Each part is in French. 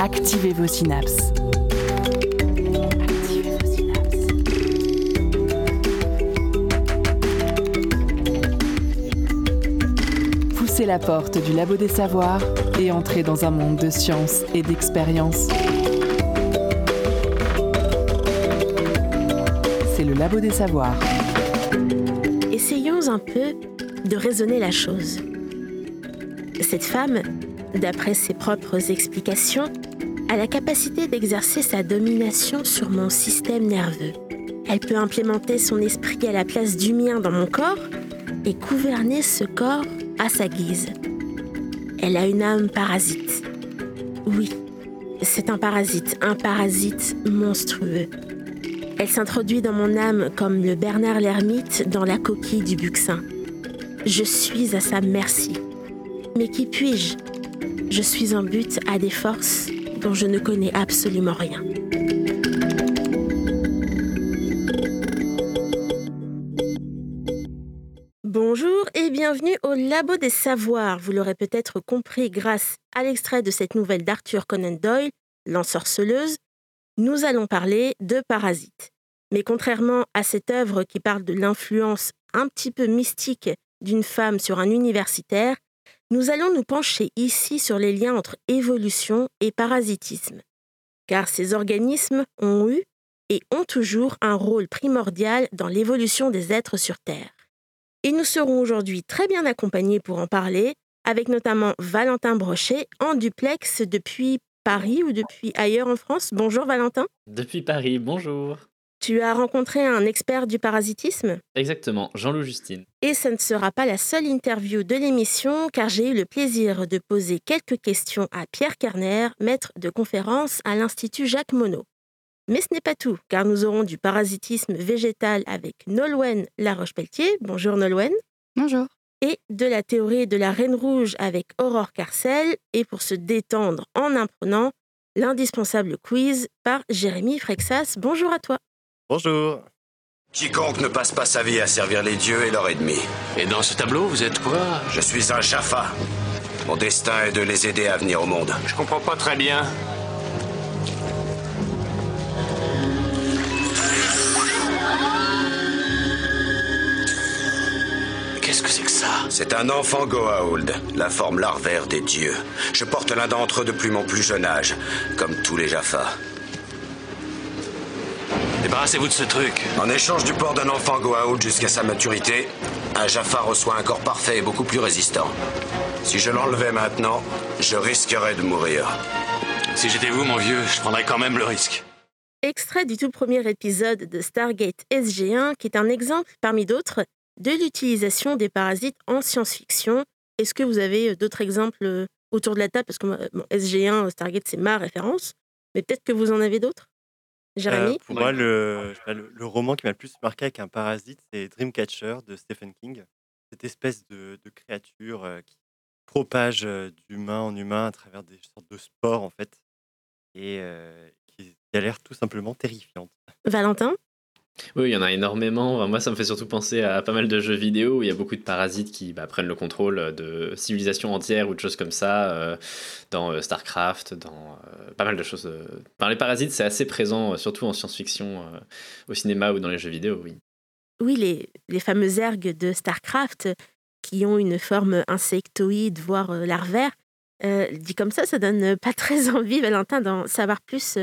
Activez vos synapses. Poussez la porte du labo des savoirs et entrez dans un monde de science et d'expérience. Essayons un peu de raisonner la chose. Cette femme, d'après ses propres explications, a la capacité d'exercer sa domination sur mon système nerveux. Elle peut implémenter son esprit à la place du mien dans mon corps et gouverner ce corps à sa guise. Elle a une âme parasite. Oui, c'est un parasite, un parasite monstrueux. Elle s'introduit dans mon âme comme le Bernard l'ermite dans la coquille du buxin. Je suis à sa merci. Mais qui puis-je? Je suis en but à des forces dont je ne connais absolument rien. Bonjour et bienvenue au Labo des Savoirs. Vous l'aurez peut-être compris grâce à l'extrait de cette nouvelle d'Arthur Conan Doyle, L'ensorceleuse, nous allons parler de Parasite. Mais contrairement à cette œuvre qui parle de l'influence un petit peu mystique d'une femme sur un universitaire, nous allons nous pencher ici sur les liens entre évolution et parasitisme, car ces organismes ont eu et ont toujours un rôle primordial dans l'évolution des êtres sur Terre. Et nous serons aujourd'hui très bien accompagnés pour en parler, avec notamment Valentin Brochet en duplex depuis Paris ou depuis ailleurs en France. Bonjour Valentin. Depuis Paris, bonjour. Tu as rencontré un expert du parasitisme? Exactement, Jean-Loup Justine. Et ce ne sera pas la seule interview de l'émission, car j'ai eu le plaisir de poser quelques questions à Pierre Kerner, maître de conférence à l'Institut Jacques Monod. Mais ce n'est pas tout, car nous aurons du parasitisme végétal avec Nolwenn Laroche-Pelletier. Bonjour Nolwenn. Bonjour. Et de la théorie de la Reine Rouge avec Aurore Carcel. Et pour se détendre en apprenant, l'indispensable quiz par Jérémy Frexas. Bonjour à toi. Bonjour. Quiconque ne passe pas sa vie à servir les dieux est leur ennemi. Et dans ce tableau, vous êtes quoi? Je suis un Jaffa. Mon destin est de les aider à venir au monde. Je comprends pas très bien. Qu'est-ce que c'est que ça? C'est un enfant Goa'uld, la forme larvaire des dieux. Je porte l'un d'entre eux depuis mon plus jeune âge, comme tous les Jaffa. Débarrassez-vous de ce truc. En échange du port d'un enfant Goa'uld jusqu'à sa maturité, un Jaffa reçoit un corps parfait et beaucoup plus résistant. Si je l'enlevais maintenant, je risquerais de mourir. Si j'étais vous, mon vieux, je prendrais quand même le risque. Extrait du tout premier épisode de Stargate SG1, qui est un exemple, parmi d'autres, de l'utilisation des parasites en science-fiction. Est-ce que vous avez d'autres exemples autour de la table? Parce que bon, SG1, Stargate, c'est ma référence, mais peut-être que vous en avez d'autres? Jérémy? Euh, pour moi, le, je sais pas, le, le roman qui m'a le plus marqué avec un parasite, c'est Dreamcatcher de Stephen King. Cette espèce de, de créature euh, qui propage euh, d'humain en humain à travers des sortes de spores, en fait, et qui, qui a l'air tout simplement terrifiante. Valentin? Oui, il y en a énormément. Enfin, moi, ça me fait surtout penser à pas mal de jeux vidéo où il y a beaucoup de parasites qui bah, prennent le contrôle de civilisations entières ou de choses comme ça, euh, dans euh, StarCraft, dans euh, pas mal de choses. Enfin, les parasites, c'est assez présent, surtout en science-fiction, au cinéma ou dans les jeux vidéo, oui. Oui, les, les fameuses ergues de StarCraft qui ont une forme insectoïde, voire larvaire. Dit comme ça, ça donne pas très envie, Valentin, d'en savoir plus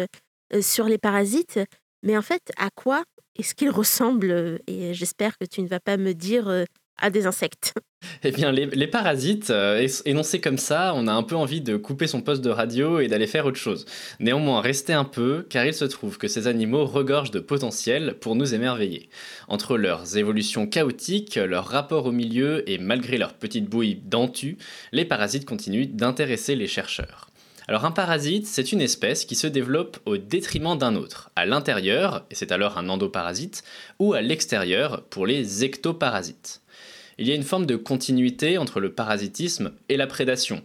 sur les parasites. Mais en fait, à quoi est-ce qu'ils ressemblent euh, Et j'espère que tu ne vas pas me dire euh, à des insectes. Eh bien, les, parasites, euh, énoncés comme ça, on a un peu envie de couper son poste de radio et d'aller faire autre chose. Néanmoins, restez un peu, car il se trouve que ces animaux regorgent de potentiel pour nous émerveiller. Entre leurs évolutions chaotiques, leur rapport au milieu et malgré leur petite bouille dentue, les parasites continuent d'intéresser les chercheurs. Alors un parasite, c'est une espèce qui se développe au détriment d'un autre, à l'intérieur, et c'est alors un endoparasite, ou à l'extérieur pour les ectoparasites il y a une forme de continuité entre le parasitisme et la prédation.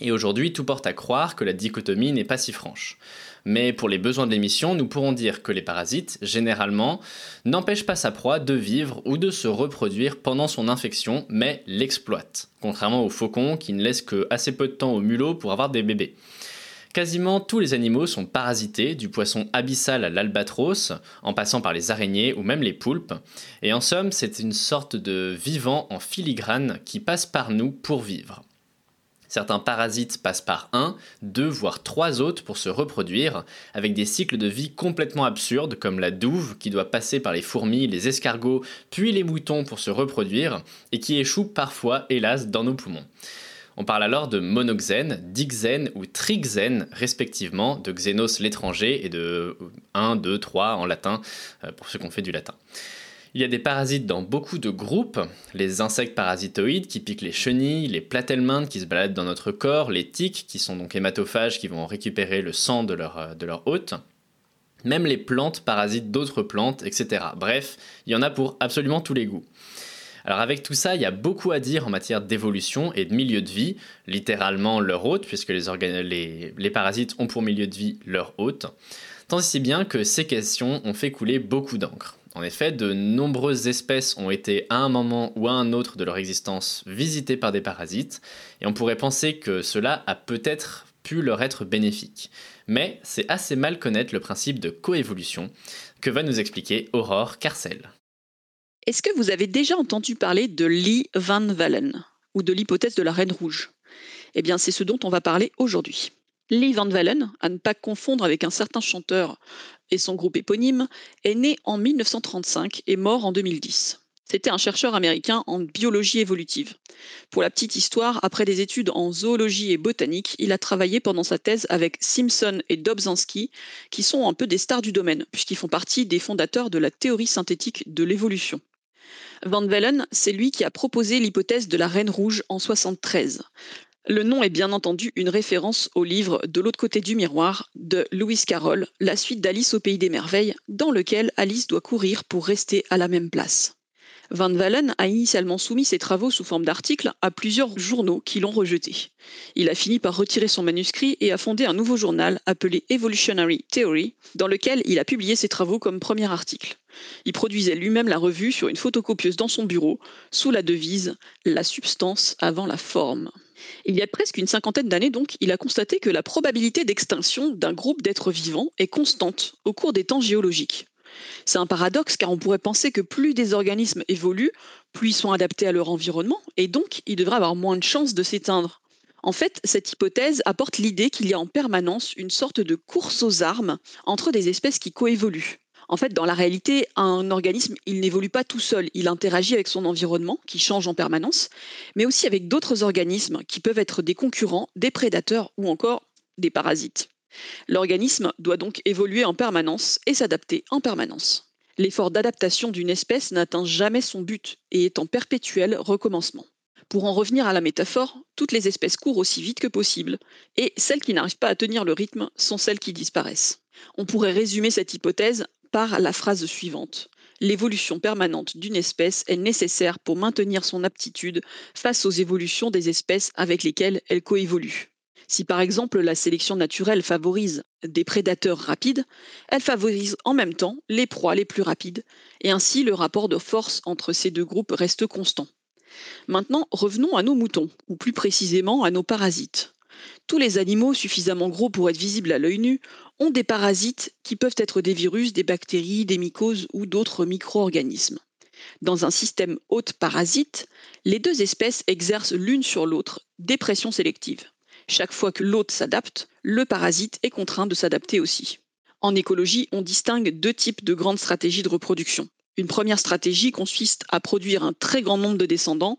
Et aujourd'hui, tout porte à croire que la dichotomie n'est pas si franche. Mais pour les besoins de l'émission, nous pourrons dire que les parasites, généralement, n'empêchent pas sa proie de vivre ou de se reproduire pendant son infection, mais l'exploitent, contrairement aux faucons qui ne laissent que assez peu de temps au mulot pour avoir des bébés. Quasiment tous les animaux sont parasités, du poisson abyssal à l'albatros, en passant par les araignées ou même les poulpes. Et en somme, c'est une sorte de vivant en filigrane qui passe par nous pour vivre. Certains parasites passent par un, deux, voire trois autres pour se reproduire, avec des cycles de vie complètement absurdes, comme la douve qui doit passer par les fourmis, les escargots, puis les moutons pour se reproduire, et qui échoue parfois, hélas, dans nos poumons. On parle alors de monoxène, dixène ou trixène, respectivement, de xénos l'étranger et de 1, 2, 3 en latin, euh, pour ceux qui ont fait du latin. Il y a des parasites dans beaucoup de groupes, les insectes parasitoïdes qui piquent les chenilles, les platelmindes qui se baladent dans notre corps, les tiques qui sont donc hématophages qui vont récupérer le sang de leur, euh, hôte, même les plantes parasites d'autres plantes, etc. Bref, il y en a pour absolument tous les goûts. Alors avec tout ça, il y a beaucoup à dire en matière d'évolution et de milieu de vie, littéralement leur hôte, puisque les, les, parasites ont pour milieu de vie leur hôte, tant si bien que ces questions ont fait couler beaucoup d'encre. En effet, de nombreuses espèces ont été à un moment ou à un autre de leur existence visitées par des parasites, et on pourrait penser que cela a peut-être pu leur être bénéfique. Mais c'est assez mal connaître le principe de coévolution que va nous expliquer Aurore Carcel. Est-ce que vous avez déjà entendu parler de Lee Van Vallen ou de l'hypothèse de la Reine Rouge? Eh bien, c'est ce dont on va parler aujourd'hui. Lee Van Vallen, à ne pas confondre avec un certain chanteur et son groupe éponyme, est né en 1935 et mort en 2010. C'était un chercheur américain en biologie évolutive. Pour la petite histoire, après des études en zoologie et botanique, il a travaillé pendant sa thèse avec Simpson et Dobzhansky, qui sont un peu des stars du domaine, puisqu'ils font partie des fondateurs de la théorie synthétique de l'évolution. Van Vellen, c'est lui qui a proposé l'hypothèse de la Reine Rouge en 73. Le nom est bien entendu une référence au livre De l'autre côté du miroir de Lewis Carroll, la suite d'Alice au pays des merveilles, dans lequel Alice doit courir pour rester à la même place. Van Vallen a initialement soumis ses travaux sous forme d'articles à plusieurs journaux qui l'ont rejeté. Il a fini par retirer son manuscrit et a fondé un nouveau journal appelé Evolutionary Theory, dans lequel il a publié ses travaux comme premier article. Il produisait lui-même la revue sur une photocopieuse dans son bureau, sous la devise La substance avant la forme. Il y a presque une cinquantaine d'années donc, il a constaté que la probabilité d'extinction d'un groupe d'êtres vivants est constante au cours des temps géologiques. C'est un paradoxe car on pourrait penser que plus des organismes évoluent, plus ils sont adaptés à leur environnement et donc ils devraient avoir moins de chances de s'éteindre. En fait, cette hypothèse apporte l'idée qu'il y a en permanence une sorte de course aux armes entre des espèces qui coévoluent. En fait, dans la réalité, un organisme, il n'évolue pas tout seul, il interagit avec son environnement, qui change en permanence, mais aussi avec d'autres organismes qui peuvent être des concurrents, des prédateurs ou encore des parasites. L'organisme doit donc évoluer en permanence et s'adapter en permanence. L'effort d'adaptation d'une espèce n'atteint jamais son but et est en perpétuel recommencement. Pour en revenir à la métaphore, toutes les espèces courent aussi vite que possible, et celles qui n'arrivent pas à tenir le rythme sont celles qui disparaissent. On pourrait résumer cette hypothèse par la phrase suivante. L'évolution permanente d'une espèce est nécessaire pour maintenir son aptitude face aux évolutions des espèces avec lesquelles elle coévolue. Si par exemple la sélection naturelle favorise des prédateurs rapides, elle favorise en même temps les proies les plus rapides, et ainsi le rapport de force entre ces deux groupes reste constant. Maintenant, revenons à nos moutons, ou plus précisément à nos parasites. Tous les animaux suffisamment gros pour être visibles à l'œil nu ont des parasites qui peuvent être des virus, des bactéries, des mycoses ou d'autres micro-organismes. Dans un système hôte parasite, les deux espèces exercent l'une sur l'autre des pressions sélectives. Chaque fois que l'hôte s'adapte, le parasite est contraint de s'adapter aussi. En écologie, on distingue deux types de grandes stratégies de reproduction. Une première stratégie consiste à produire un très grand nombre de descendants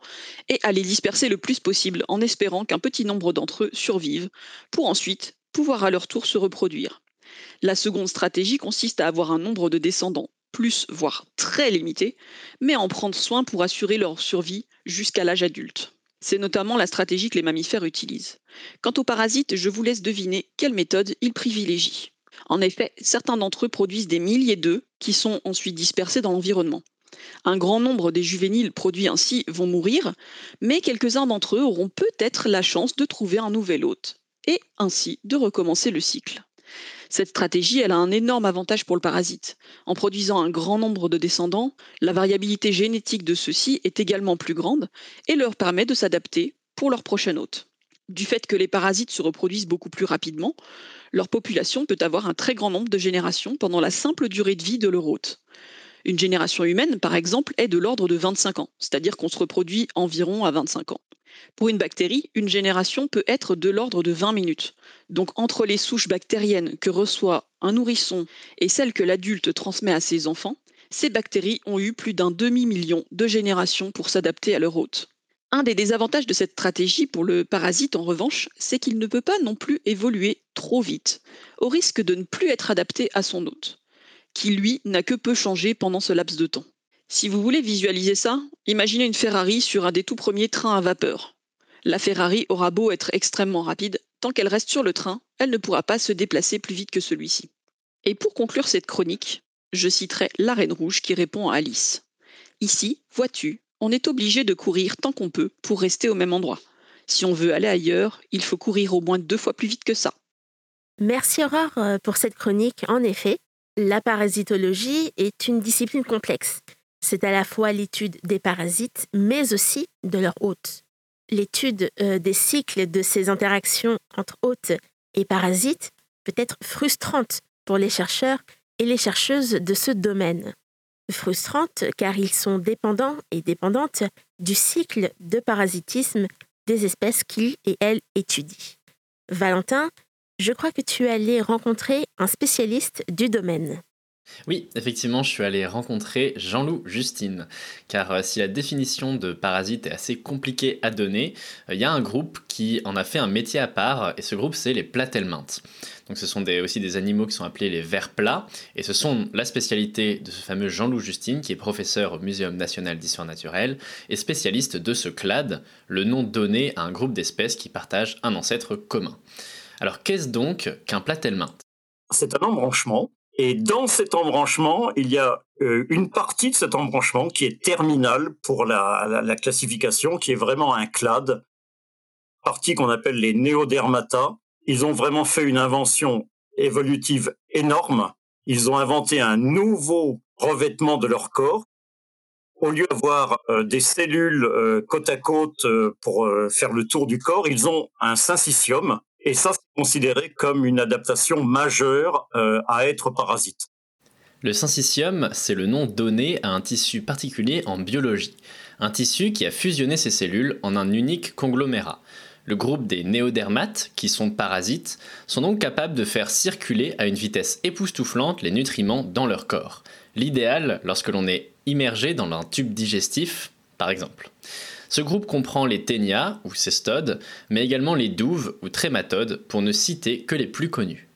et à les disperser le plus possible en espérant qu'un petit nombre d'entre eux survivent pour ensuite pouvoir à leur tour se reproduire. La seconde stratégie consiste à avoir un nombre de descendants plus, voire très limité, mais à en prendre soin pour assurer leur survie jusqu'à l'âge adulte. C'est notamment la stratégie que les mammifères utilisent. Quant aux parasites, je vous laisse deviner quelle méthode ils privilégient. En effet, certains d'entre eux produisent des milliers d'œufs qui sont ensuite dispersés dans l'environnement. Un grand nombre des juvéniles produits ainsi vont mourir, mais quelques-uns d'entre eux auront peut-être la chance de trouver un nouvel hôte, et ainsi de recommencer le cycle. Cette stratégie, a un énorme avantage pour le parasite. En produisant un grand nombre de descendants, la variabilité génétique de ceux-ci est également plus grande et leur permet de s'adapter pour leur prochain hôte. Du fait que les parasites se reproduisent beaucoup plus rapidement, leur population peut avoir un très grand nombre de générations pendant la simple durée de vie de leur hôte. Une génération humaine, par exemple, est de l'ordre de 25 ans, c'est-à-dire qu'on se reproduit environ à 25 ans. Pour une bactérie, une génération peut être de l'ordre de 20 minutes. Donc entre les souches bactériennes que reçoit un nourrisson et celles que l'adulte transmet à ses enfants, ces bactéries ont eu plus d'un demi-million de générations pour s'adapter à leur hôte. Un des désavantages de cette stratégie pour le parasite, en revanche, c'est qu'il ne peut pas non plus évoluer trop vite, au risque de ne plus être adapté à son hôte qui lui n'a que peu changé pendant ce laps de temps. Si vous voulez visualiser ça, imaginez une Ferrari sur un des tout premiers trains à vapeur. La Ferrari aura beau être extrêmement rapide, tant qu'elle reste sur le train, elle ne pourra pas se déplacer plus vite que celui-ci. Et pour conclure cette chronique, je citerai la Reine Rouge qui répond à Alice. Ici, vois-tu, on est obligé de courir tant qu'on peut pour rester au même endroit. Si on veut aller ailleurs, il faut courir au moins deux fois plus vite que ça. Merci Aurore euh, pour cette chronique. En effet, la parasitologie est une discipline complexe. C'est à la fois l'étude des parasites, mais aussi de leur hôte. L'étude euh, des cycles de ces interactions entre hôtes et parasites peut être frustrante pour les chercheurs et les chercheuses de ce domaine. Frustrante car ils sont dépendants et dépendantes du cycle de parasitisme des espèces qu'ils et elles étudient. Valentin, je crois que tu allé rencontrer un spécialiste du domaine. Oui, effectivement, je suis allé rencontrer Jean-Loup Justine, car euh, si la définition de parasite est assez compliquée à donner, euh, il y a un groupe qui en a fait un métier à part, et ce groupe c'est les platelmintes. Donc ce sont aussi des animaux qui sont appelés les vers plats, et ce sont la spécialité de ce fameux Jean-Loup Justine, qui est professeur au Muséum national d'histoire naturelle, et spécialiste de ce clade, le nom donné à un groupe d'espèces qui partagent un ancêtre commun. Alors qu'est-ce donc qu'un platelminthe C'est un embranchement. Et dans cet embranchement, il y a euh, une partie de cet embranchement qui est terminale pour la, classification, qui est vraiment un clade, partie qu'on appelle les néodermata. Ils ont vraiment fait une invention évolutive énorme. Ils ont inventé un nouveau revêtement de leur corps. Au lieu d'avoir euh, des cellules euh, côte à côte pour faire le tour du corps, ils ont un syncytium et ça, c'est considéré comme une adaptation majeure euh, à être parasite. Le syncytium, c'est le nom donné à un tissu particulier en biologie. Un tissu qui a fusionné ses cellules en un unique conglomérat. Le groupe des néodermates, qui sont parasites, sont donc capables de faire circuler à une vitesse époustouflante les nutriments dans leur corps. L'idéal lorsque l'on est immergé dans un tube digestif, par exemple. Ce groupe comprend les ténias ou cestodes, mais également les douves ou trématodes, pour ne citer que les plus connus.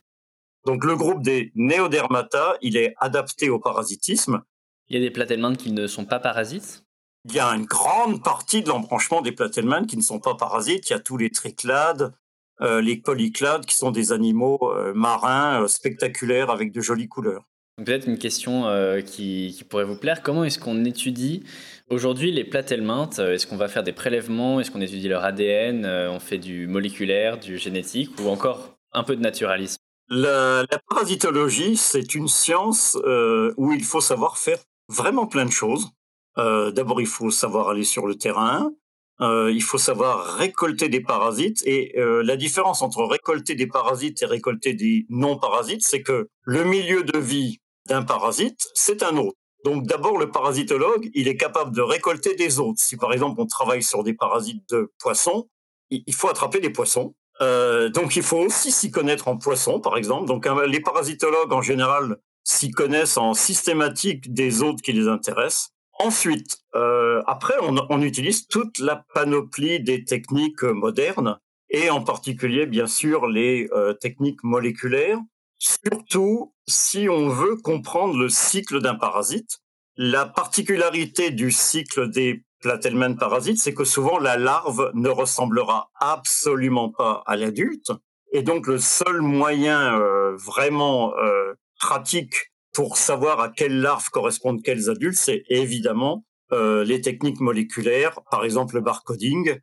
Donc le groupe des néodermata, il est adapté au parasitisme. Il y a des platelmintes qui ne sont pas parasites? Il y a une grande partie de l'embranchement des platelmintes qui ne sont pas parasites. Il y a tous les triclades, euh, les polyclades, qui sont des animaux euh, marins euh, spectaculaires avec de jolies couleurs. Peut-être une question qui, qui, pourrait vous plaire. Comment est-ce qu'on étudie Aujourd'hui, les platelmintes, euh, est-ce qu'on va faire des prélèvements? Est-ce qu'on étudie leur ADN euh, On fait du moléculaire, du génétique ou encore un peu de naturalisme? La, parasitologie, c'est une science euh, où il faut savoir faire vraiment plein de choses. D'abord, il faut savoir aller sur le terrain. il faut savoir récolter des parasites. Et la différence entre récolter des parasites et récolter des non-parasites, c'est que le milieu de vie d'un parasite, c'est un autre. Donc d'abord, le parasitologue, il est capable de récolter des autres. Si par exemple on travaille sur des parasites de poissons, il faut attraper des poissons. Euh, donc il faut aussi s'y connaître en poisson, par exemple. Donc les parasitologues en général s'y connaissent en systématique des autres qui les intéressent. Ensuite, euh, après, on, on, utilise toute la panoplie des techniques modernes et en particulier, bien sûr, les euh, techniques moléculaires surtout si on veut comprendre le cycle d'un parasite. La particularité du cycle des platelmen parasites, c'est que souvent la larve ne ressemblera absolument pas à l'adulte. Et donc le seul moyen euh, vraiment euh, pratique pour savoir à quelle larve correspondent quels adultes, c'est évidemment euh, les techniques moléculaires, par exemple le barcoding,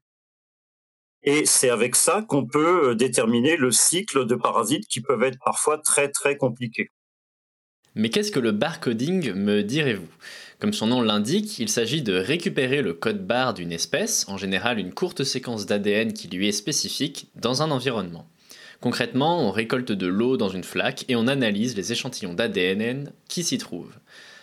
Et c'est avec ça qu'on peut euh, déterminer le cycle de parasites qui peuvent être parfois très très compliqués. Mais qu'est-ce que le barcoding, me direz-vous? Comme son nom l'indique, il s'agit de récupérer le code barre d'une espèce, en général une courte séquence d'ADN qui lui est spécifique, dans un environnement. Concrètement, on récolte de l'eau dans une flaque et on analyse les échantillons d'ADN qui s'y trouvent.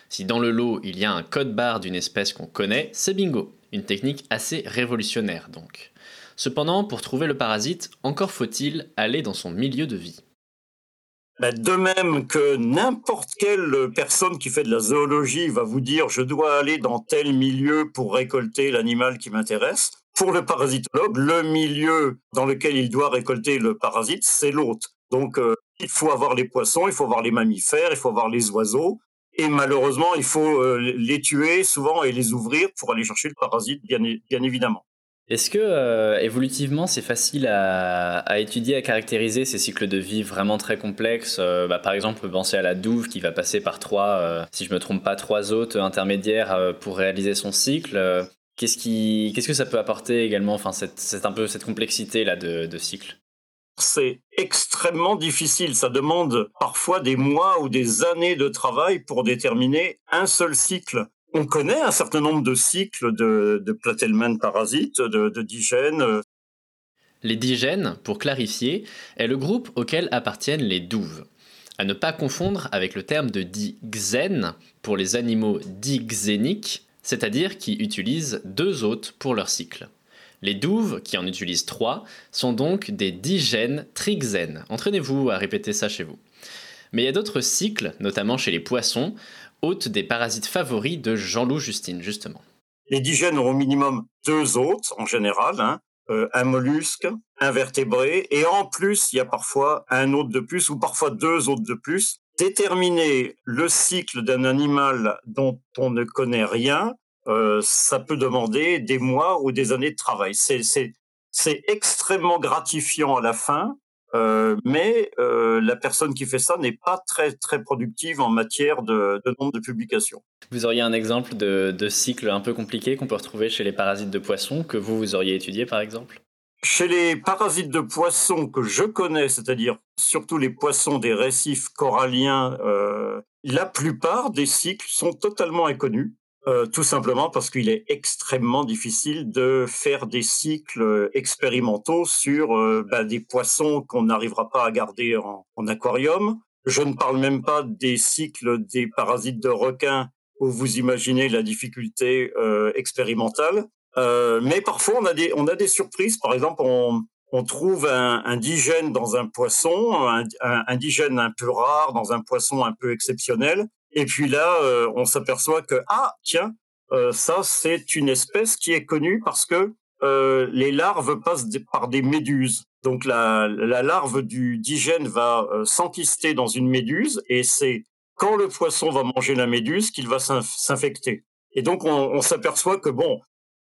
Si dans le lot il y a un code barre d'une espèce qu'on connaît, c'est bingo. Une technique assez révolutionnaire donc. Cependant, pour trouver le parasite, encore faut-il aller dans son milieu de vie. Bah, de même que n'importe quelle personne qui fait de la zoologie va vous dire je dois aller dans tel milieu pour récolter l'animal qui m'intéresse. Pour le parasitologue, le milieu dans lequel il doit récolter le parasite, c'est l'hôte. Donc euh, il faut avoir les poissons, il faut avoir les mammifères, il faut avoir les oiseaux. Et malheureusement, il faut euh, les tuer souvent et les ouvrir pour aller chercher le parasite, bien évidemment. Est-ce que euh, évolutivement c'est facile à, étudier, à caractériser ces cycles de vie vraiment très complexes euh, bah, Par exemple, penser à la douve qui va passer par trois, euh, si je me trompe pas, trois hôtes intermédiaires pour réaliser son cycle. Qu'est-ce qui, qu'est-ce que ça peut apporter également Enfin, c'est un peu cette complexité là de, de cycle? C'est extrêmement difficile. Ça demande parfois des mois ou des années de travail pour déterminer un seul cycle on connaît un certain nombre de cycles de, de parasites, de, digènes. Les digènes, pour clarifier, est le groupe auquel appartiennent les douves. À ne pas confondre avec le terme de digène pour les animaux digéniques, c'est-à-dire qui utilisent deux hôtes pour leur cycle. Les douves, qui en utilisent trois, sont donc des digènes trixènes. Entraînez-vous à répéter ça chez vous. Mais il y a d'autres cycles, notamment chez les poissons, hôte des parasites favoris de Jean-Loup Justine, justement. Les digènes ont au minimum deux hôtes, en général, hein. euh, un mollusque, un vertébré, et en plus, il y a parfois un hôte de plus, ou parfois deux hôtes de plus. Déterminer le cycle d'un animal dont on ne connaît rien, euh, ça peut demander des mois ou des années de travail. C'est extrêmement gratifiant à la fin, euh, mais euh, la personne qui fait ça n'est pas très très productive en matière de, nombre de publications. Vous auriez un exemple de, de cycle un peu compliqué qu'on peut retrouver chez les parasites de poissons que vous vous auriez étudié par exemple? Chez les parasites de poissons que je connais, c'est-à-dire surtout les poissons des récifs coralliens, euh, la plupart des cycles sont totalement inconnus. Euh, tout simplement parce qu'il est extrêmement difficile de faire des cycles expérimentaux sur euh, bah, des poissons qu'on n'arrivera pas à garder en, aquarium. Je ne parle même pas des cycles des parasites de requins où vous imaginez la difficulté euh, expérimentale. mais parfois on a des on a des surprises. Par exemple, on, on trouve un, un, digène dans un poisson, un, un, un digène un peu rare dans un poisson un peu exceptionnel. Et puis là, euh, on s'aperçoit que ah tiens, euh, ça c'est une espèce qui est connue parce que euh, les larves passent par des méduses. Donc la, la larve du digène va s'enquister dans une méduse et c'est quand le poisson va manger la méduse qu'il va s'infecter. Et donc on, s'aperçoit que bon,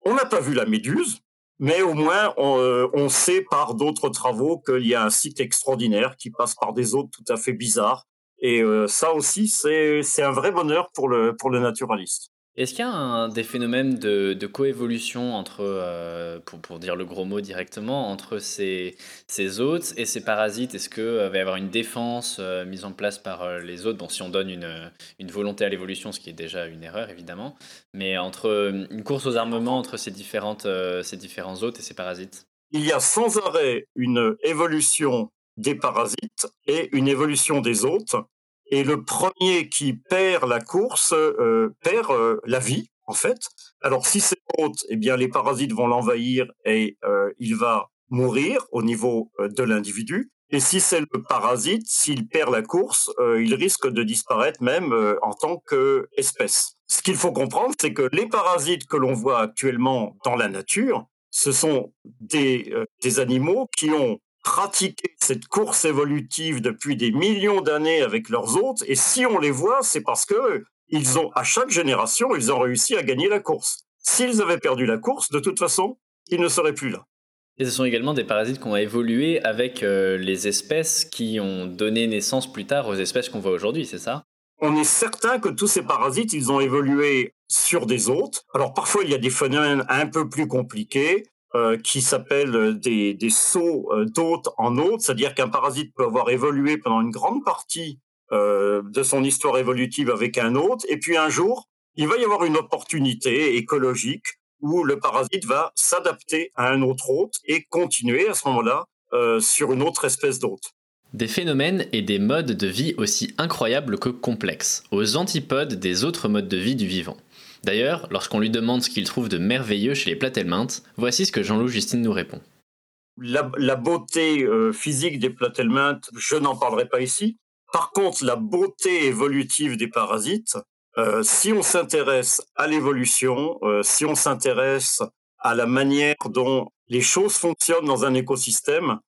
on n'a pas vu la méduse, mais au moins on, on sait par d'autres travaux qu'il y a un site extraordinaire qui passe par des eaux tout à fait bizarres et euh, ça aussi, c'est un vrai bonheur pour le, pour le naturaliste. Est-ce qu'il y a un, des phénomènes de, de coévolution entre, euh, pour, pour, dire le gros mot directement, entre ces, ces hôtes et ces parasites? Est-ce qu'il euh, va y avoir une défense mise en place par les hôtes? Bon, si on donne une, une volonté à l'évolution, ce qui est déjà une erreur évidemment, mais entre une course aux armements entre ces, différentes, ces différents hôtes et ces parasites? Il y a sans arrêt une évolution des parasites et une évolution des hôtes et le premier qui perd la course euh, perd euh, la vie, en fait. Alors si c'est l'hôte, eh bien les parasites vont l'envahir et euh, il va mourir au niveau de l'individu. Et si c'est le parasite, s'il perd la course, il risque de disparaître même en tant qu'espèce. Ce qu'il faut comprendre, c'est que les parasites que l'on voit actuellement dans la nature, ce sont des, des animaux qui ont pratiqué cette course évolutive depuis des millions d'années avec leurs hôtes. Et si on les voit, c'est parce que ils ont, à chaque génération, ils ont réussi à gagner la course. S'ils avaient perdu la course, de toute façon, ils ne seraient plus là. Et ce sont également des parasites qui ont évolué avec euh, les espèces qui ont donné naissance plus tard aux espèces qu'on voit aujourd'hui, c'est ça? On est certain que tous ces parasites, ils ont évolué sur des hôtes. Alors parfois, il y a des phénomènes un peu plus compliqués. Euh, qui s'appellent des, des sauts euh, d'hôte en hôte, c'est-à-dire qu'un parasite peut avoir évolué pendant une grande partie euh, de son histoire évolutive avec un hôte, et puis un jour, il va y avoir une opportunité écologique où le parasite va s'adapter à un autre hôte et continuer à ce moment-là euh, sur une autre espèce d'hôte. Des phénomènes et des modes de vie aussi incroyables que complexes, aux antipodes des autres modes de vie du vivant. D'ailleurs, lorsqu'on lui demande ce qu'il trouve de merveilleux chez les platelmintes, voici ce que Jean-Loup Justine nous répond. La, beauté euh, physique des platelmintes, je n'en parlerai pas ici. Par contre, la beauté évolutive des parasites, euh, si on s'intéresse à l'évolution, euh, si on s'intéresse à la manière dont les choses fonctionnent dans un écosystème,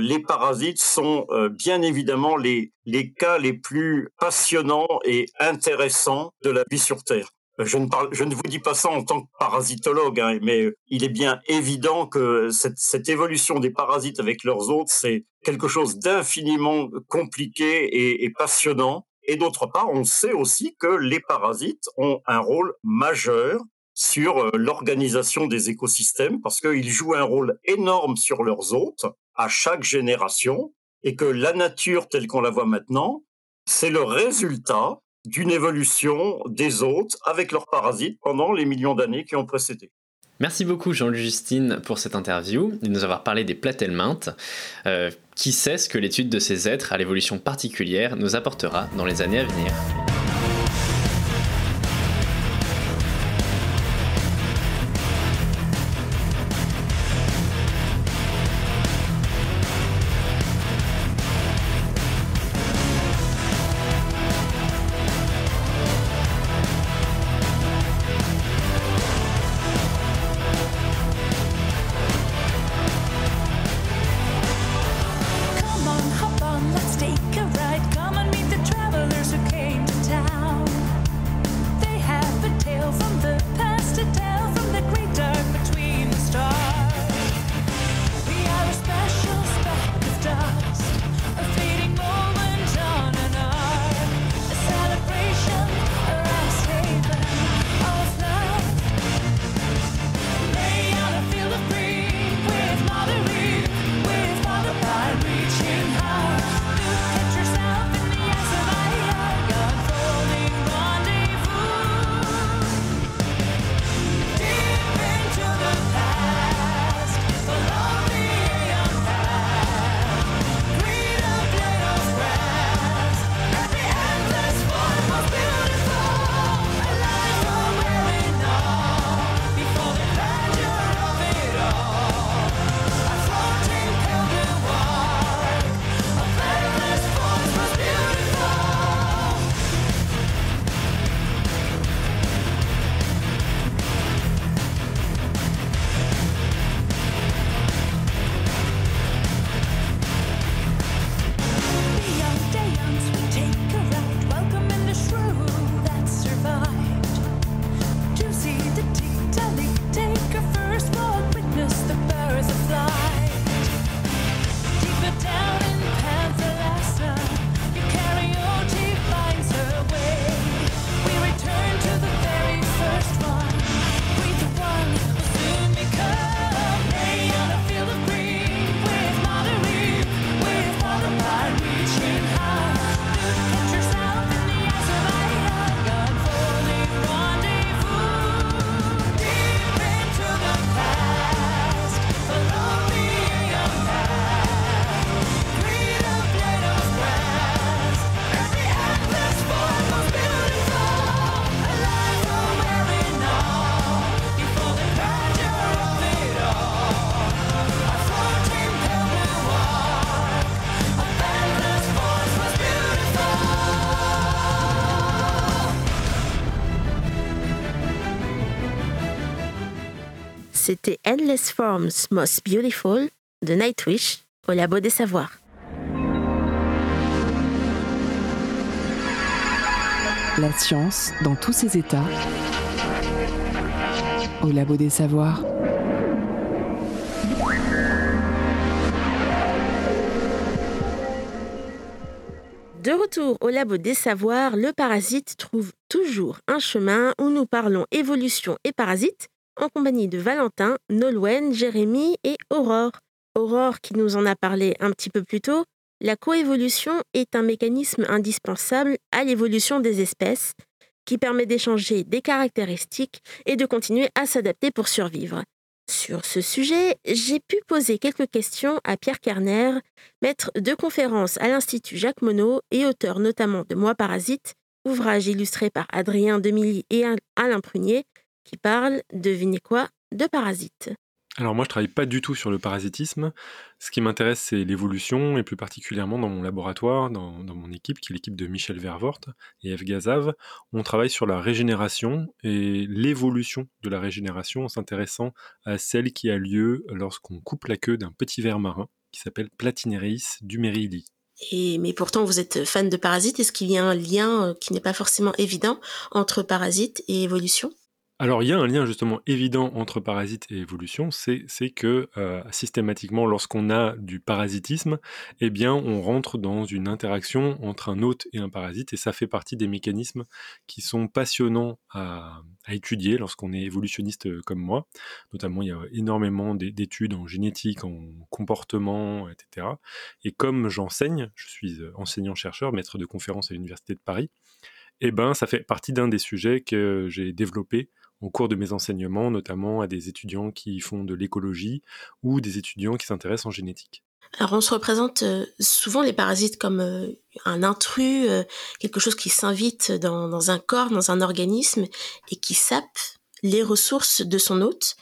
les parasites sont bien évidemment les cas les plus passionnants et intéressants de la vie sur Terre. Euh, Je ne, parle, je ne vous dis pas ça en tant que parasitologue, hein, mais il est bien évident que cette, cette évolution des parasites avec leurs hôtes, c'est quelque chose d'infiniment compliqué et, et passionnant. Et d'autre part, on sait aussi que les parasites ont un rôle majeur sur euh, l'organisation des écosystèmes parce qu'ils jouent un rôle énorme sur leurs hôtes à chaque génération et que la nature telle qu'on la voit maintenant, c'est le résultat d'une évolution des hôtes avec leurs parasites pendant les millions d'années qui ont précédé. Merci beaucoup Jean-Louis Justine pour cette interview de nous avoir parlé des platelmintes. Euh, qui sait ce que l'étude de ces êtres à l'évolution particulière nous apportera dans les années à venir? C'était Endless Forms Most Beautiful de Nightwish au Labo des Savoirs. La science dans tous ses états. Au Labo des Savoirs. De retour au Labo des Savoirs, le parasite trouve toujours un chemin où nous parlons évolution et parasites en compagnie de Valentin, Nolwenn, Jérémy et Aurore. Aurore qui nous en a parlé un petit peu plus tôt, la coévolution est un mécanisme indispensable à l'évolution des espèces qui permet d'échanger des caractéristiques et de continuer à s'adapter pour survivre. Sur ce sujet, j'ai pu poser quelques questions à Pierre Kerner, maître de conférence à l'Institut Jacques Monod et auteur notamment de Moi Parasite, ouvrage illustré par Adrien Demilly et Alain Prunier, qui parle, devinez quoi, de parasites. Alors moi, je travaille pas du tout sur le parasitisme. Ce qui m'intéresse, c'est l'évolution, et plus particulièrement dans mon laboratoire, dans, dans mon équipe, qui est l'équipe de Michel Vervort et F. Gazav. On travaille sur la régénération et l'évolution de la régénération en s'intéressant à celle qui a lieu lorsqu'on coupe la queue d'un petit ver marin qui s'appelle Platinereis dumerili. Et, mais pourtant, vous êtes fan de parasites. Est-ce qu'il y a un lien euh, qui n'est pas forcément évident entre parasites et évolution? Alors, il y a un lien justement évident entre parasite et évolution, c'est que euh, systématiquement, lorsqu'on a du parasitisme, eh on rentre dans une interaction entre un hôte et un parasite, et ça fait partie des mécanismes qui sont passionnants à, étudier lorsqu'on est évolutionniste euh, comme moi. Notamment, il y a énormément d'é- d'études en génétique, en comportement, etc. Et comme j'enseigne, je suis euh, enseignant-chercheur, maître de conférence à l'Université de Paris, eh ben, ça fait partie d'un des sujets que j'ai développé au cours de mes enseignements, notamment à des étudiants qui font de l'écologie ou des étudiants qui s'intéressent en génétique. Alors on se représente euh, souvent les parasites comme euh, un intrus, euh, quelque chose qui s'invite dans, dans un corps, dans un organisme et qui sape les ressources de son hôte.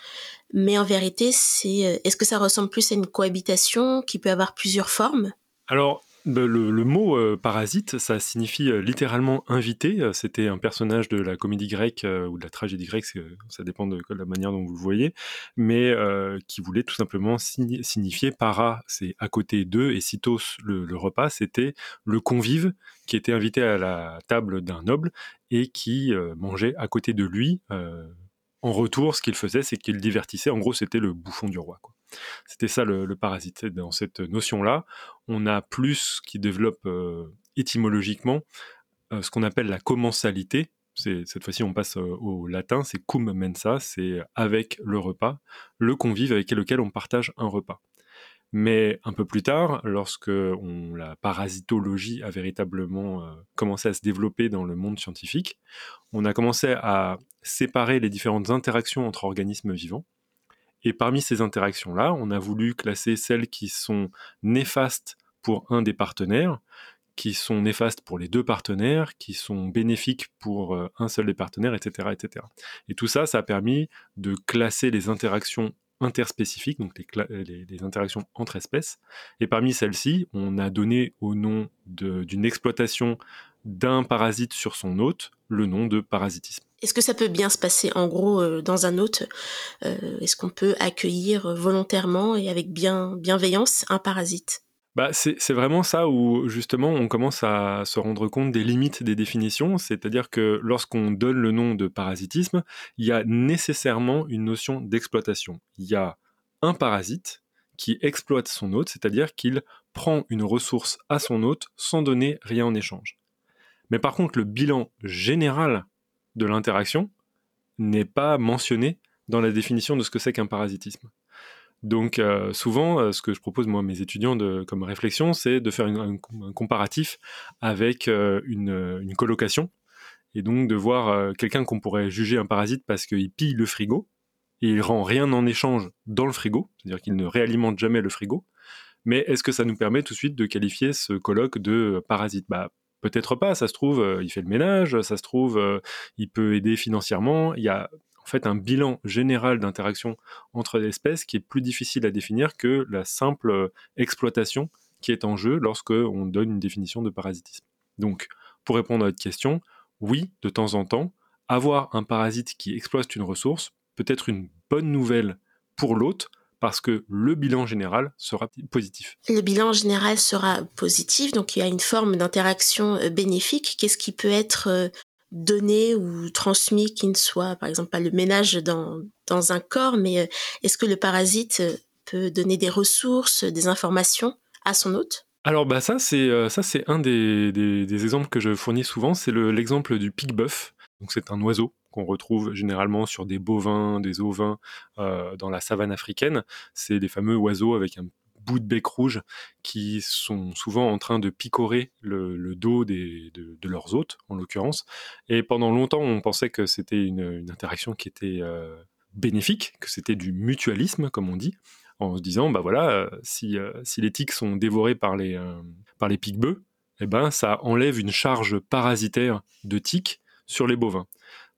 Mais en vérité, c'est est-ce que ça ressemble plus à une cohabitation qui peut avoir plusieurs formes? Alors, le, le- mot euh, parasite, ça signifie euh, littéralement invité. Euh, C'était un personnage de la comédie grecque ou de la tragédie grecque, ça dépend de la manière dont vous le voyez, mais qui voulait tout simplement signi- signifier para, c'est à côté d'eux, et citos, le, repas, c'était le convive qui était invité à la table d'un noble et qui mangeait à côté de lui. en retour, ce qu'il faisait, c'est qu'il divertissait. En gros, c'était le bouffon du roi. C'était ça le, parasite. Dans cette notion-là, on a plus qui développe euh, étymologiquement euh, ce qu'on appelle la commensalité. Cette fois-ci, on passe euh, au latin, c'est cum mensa, c'est avec le repas, le convive avec lequel on partage un repas. Mais un peu plus tard, lorsque la parasitologie a véritablement commencé à se développer dans le monde scientifique, on a commencé à séparer les différentes interactions entre organismes vivants. Et parmi ces interactions-là, on a voulu classer celles qui sont néfastes pour un des partenaires, qui sont néfastes pour les deux partenaires, qui sont bénéfiques pour euh, un seul des partenaires, etc.. Et tout ça, ça a permis de classer les interactions interspécifiques, donc les, les- interactions entre espèces. Et parmi celles-ci, on a donné au nom d'une exploitation d'un parasite sur son hôte le nom de parasitisme. Est-ce que ça peut bien se passer en gros euh, dans un hôte Euh, Est-ce qu'on peut accueillir volontairement et avec bien, bienveillance un parasite? Bah, c'est vraiment ça où justement on commence à se rendre compte des limites des définitions, c'est-à-dire que lorsqu'on donne le nom de parasitisme, il y a nécessairement une notion d'exploitation. Il y a un parasite qui exploite son hôte, c'est-à-dire qu'il prend une ressource à son hôte sans donner rien en échange. Mais par contre, le bilan général de l'interaction n'est pas mentionné dans la définition de ce que c'est qu'un parasitisme. Donc euh, souvent, euh, ce que je propose moi à mes étudiants de, comme réflexion, c'est de faire un, comparatif avec euh, une, colocation, et donc de voir quelqu'un qu'on pourrait juger un parasite parce qu'il pille le frigo, et il rend rien en échange dans le frigo, c'est-à-dire qu'il ne réalimente jamais le frigo, mais est-ce que ça nous permet tout de suite de qualifier ce colloque de parasite? Bah peut-être pas, ça se trouve, euh, il fait le ménage, ça se trouve, euh, il peut aider financièrement, il y a en fait un bilan général d'interaction entre espèces qui est plus difficile à définir que la simple euh, exploitation qui est en jeu lorsque on donne une définition de parasitisme. Donc, pour répondre à votre question, oui, de temps en temps, avoir un parasite qui exploite une ressource peut être une bonne nouvelle pour l'hôte parce que le bilan général sera positif. Le bilan général sera positif, donc il y a une forme d'interaction euh, bénéfique. Qu'est-ce qui peut être euh, donné ou transmis qui ne soit, par exemple, pas le ménage dans, dans un corps, mais euh, est-ce que le parasite peut donner des ressources, des informations à son hôte? Alors bah ça c'est ça c'est un des, des- des exemples que je fournis souvent, c'est le- l'exemple du pic-bœuf. Donc c'est un oiseau qu'on retrouve généralement sur des bovins, des ovins euh, dans la savane africaine. C'est les fameux oiseaux avec un bout de bec rouge qui sont souvent en train de picorer le, dos de, leurs hôtes, en l'occurrence. Et pendant longtemps, on pensait que c'était une, interaction qui était euh, bénéfique, que c'était du mutualisme, comme on dit, en se disant, bah voilà, euh, si, les tiques sont dévorés par les, piques-bœufs, eh ben, ça enlève une charge parasitaire de tiques sur les bovins.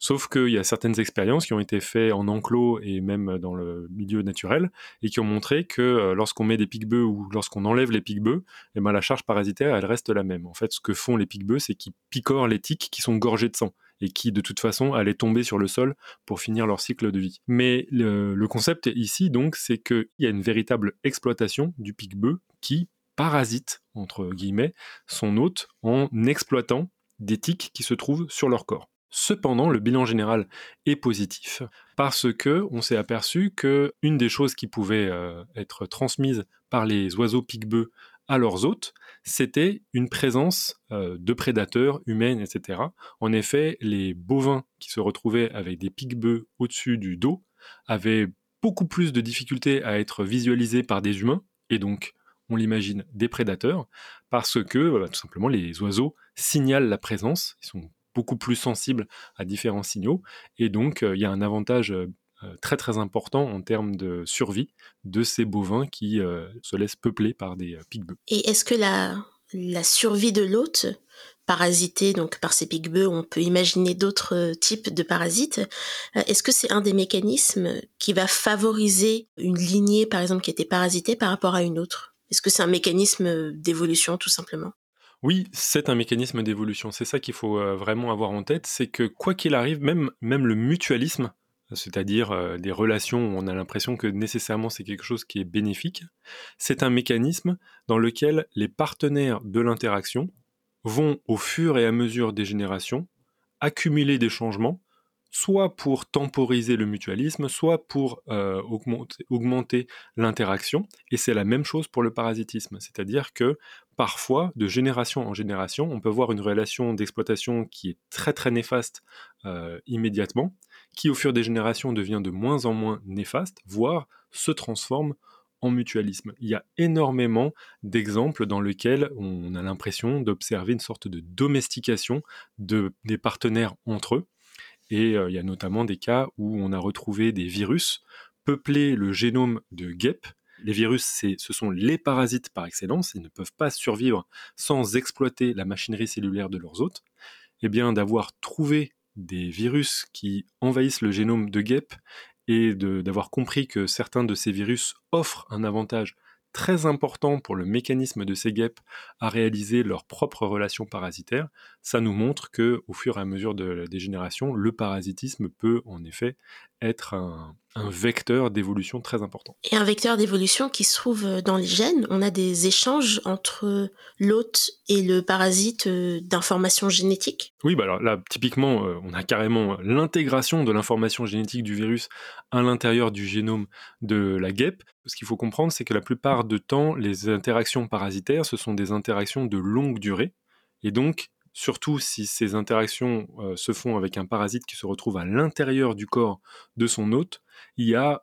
Sauf qu'il y a certaines expériences qui ont été faites en enclos et même dans le milieu naturel et qui ont montré que euh, lorsqu'on met des piques-bœufs ou lorsqu'on enlève les piques-bœufs, eh ben, la charge parasitaire, elle reste la même. En fait, ce que font les piques-bœufs, c'est qu'ils picorent les tiques qui sont gorgées de sang et qui, de toute façon, allaient tomber sur le sol pour finir leur cycle de vie. Mais le, concept ici, donc, c'est qu'il y a une véritable exploitation du pique-bœuf qui parasite, entre guillemets, son hôte en exploitant des tiques qui se trouvent sur leur corps. Cependant, le bilan général est positif parce que on s'est aperçu que une des choses qui pouvait euh, être transmise par les oiseaux pique-bœufs à leurs hôtes, c'était une présence euh, de prédateurs humains, etc. En effet, les bovins qui se retrouvaient avec des pique-bœufs au-dessus du dos avaient beaucoup plus de difficultés à être visualisés par des humains et donc on l'imagine des prédateurs parce que tout simplement les oiseaux signalent la présence, beaucoup plus sensibles à différents signaux. Et donc, euh, il y a un avantage euh, euh, très très important en termes de survie de ces bovins qui se laissent peupler par des euh. Et est-ce que la, survie de l'hôte, parasité donc par ces pique-bœufs, on peut imaginer d'autres types de parasites, est-ce que c'est un des mécanismes qui va favoriser une lignée, par exemple, qui était parasitée par rapport à une autre? Est-ce que c'est un mécanisme d'évolution, tout simplement? Oui, c'est un mécanisme d'évolution. C'est ça qu'il faut euh, vraiment avoir en tête, c'est que quoi qu'il arrive, même, le mutualisme, c'est-à-dire euh, des relations où on a l'impression que nécessairement c'est quelque chose qui est bénéfique, c'est un mécanisme dans lequel les partenaires de l'interaction vont au fur et à mesure des générations accumuler des changements, soit pour temporiser le mutualisme, soit pour euh, augmenter, l'interaction. Et c'est la même chose pour le parasitisme, c'est-à-dire que parfois, de génération en génération, on peut voir une relation d'exploitation qui est très très néfaste euh, immédiatement, qui au fur des générations devient de moins en moins néfaste, voire se transforme en mutualisme. Il y a énormément d'exemples dans lesquels on a l'impression d'observer une sorte de domestication de, des partenaires entre eux. Et euh, il y a notamment des cas où on a retrouvé des virus peupler le génome de guêpes. Les virus, ce sont les parasites par excellence, ils ne peuvent pas survivre sans exploiter la machinerie cellulaire de leurs hôtes. Eh bien, d'avoir trouvé des virus qui envahissent le génome de guêpes et d'avoir compris que certains de ces virus offrent un avantage très important pour le mécanisme de ces guêpes à réaliser leurs propres relations parasitaires, ça nous montre que au fur et à mesure de- des générations, le parasitisme peut en effet être un, un vecteur d'évolution très important. Et un vecteur d'évolution qui se trouve dans les gènes. On a des échanges entre l'hôte et le parasite euh, d'informations génétiques. Oui, bah alors là, typiquement, euh, on a carrément l'intégration de l'information génétique du virus à l'intérieur du génome de la guêpe. Ce qu'il faut comprendre, c'est que la plupart du temps, les interactions parasitaires, ce sont des interactions de longue durée. Et donc, surtout si ces interactions euh, se font avec un parasite qui se retrouve à l'intérieur du corps de son hôte, il y a,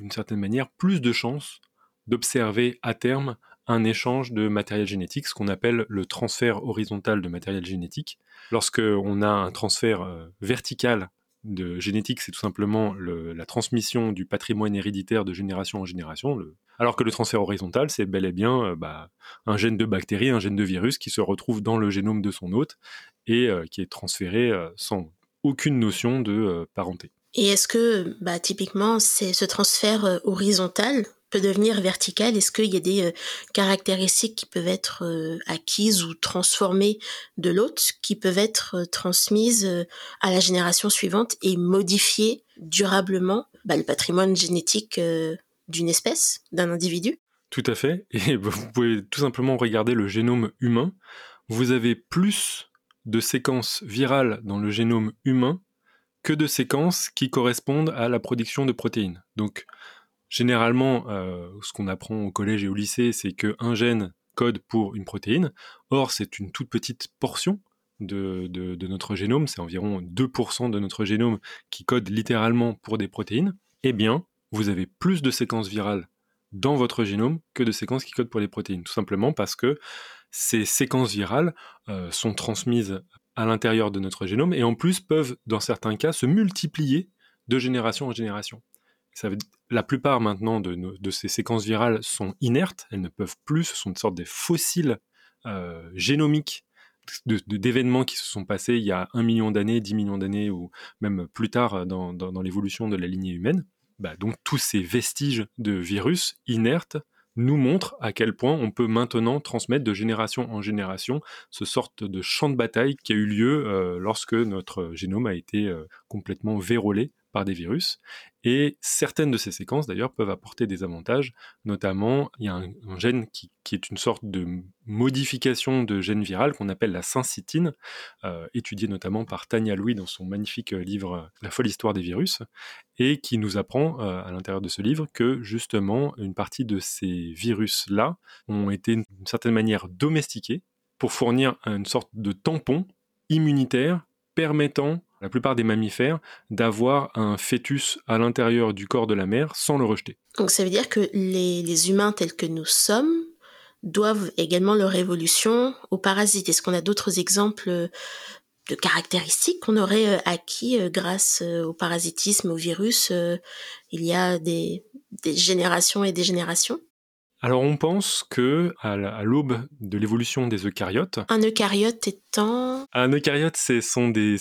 d'une certaine manière, plus de chances d'observer à terme un échange de matériel génétique, ce qu'on appelle le transfert horizontal de matériel génétique. Lorsque on a un transfert euh, vertical de génétique, c'est tout simplement le- la transmission du patrimoine héréditaire de génération en génération. Alors que le transfert horizontal, c'est bel et bien euh, bah, un gène de bactérie, un gène de virus qui se retrouve dans le génome de son hôte et euh, qui est transféré euh, sans aucune notion de parenté. Et est-ce que, bah, typiquement, c'est ce transfert horizontal peut devenir vertical? Est-ce qu'il y a des caractéristiques qui peuvent être acquises ou transformées de l'hôte, qui peuvent être transmises à la génération suivante et modifier durablement? Bah, le patrimoine génétique d'une espèce, d'un individu Tout à fait. Et vous pouvez tout simplement regarder le génome humain. Vous avez plus de séquences virales dans le génome humain que de séquences qui correspondent à la production de protéines. Donc, généralement, euh, ce qu'on apprend au collège et au lycée, c'est qu'un gène code pour une protéine. Or, c'est une toute petite portion de, de- de notre génome, c'est environ 2% de notre génome qui code littéralement pour des protéines, eh bien, vous avez plus de séquences virales dans votre génome que de séquences qui codent pour les protéines. Tout simplement parce que ces séquences virales euh, sont transmises à l'intérieur de notre génome et en plus peuvent, dans certains cas, se multiplier de génération en génération. La plupart maintenant de, ces séquences virales sont inertes, elles ne peuvent plus, ce sont une sorte de fossiles euh, génomiques d'événements qui se sont passés il y a un million d'années, 10 millions d'années ou même plus tard dans l'évolution de la lignée humaine. Bah, donc tous ces vestiges de virus inertes nous montrent à quel point on peut maintenant transmettre de génération en génération ce sorte de champ de bataille qui a eu lieu euh, lorsque notre génome a été euh, complètement vérolé par des virus. Et certaines de ces séquences, d'ailleurs, peuvent apporter des avantages. Notamment, il y a un, gène qui, qui est une sorte de modification de gène viral qu'on appelle la syncytine, euh, étudiée notamment par Tania Louis dans son magnifique euh, livre euh, La folle histoire des virus, et qui nous apprend à l'intérieur de ce livre que justement une partie de ces virus-là ont été d'une certaine manière domestiqués pour fournir une sorte de tampon immunitaire permettant la plupart des mammifères d'avoir un fœtus à l'intérieur du corps de la mère sans le rejeter. Donc ça veut dire que les, les humains tels que nous sommes doivent également leur évolution aux parasites. Est-ce qu'on a d'autres exemples de caractéristiques qu'on aurait euh, acquis euh, grâce euh, au parasitisme, au virus il y a des, des générations et des générations? Alors on pense que à la- à l'aube de l'évolution des eucaryotes, Un eucaryote étant... un eucaryote, ce sont des,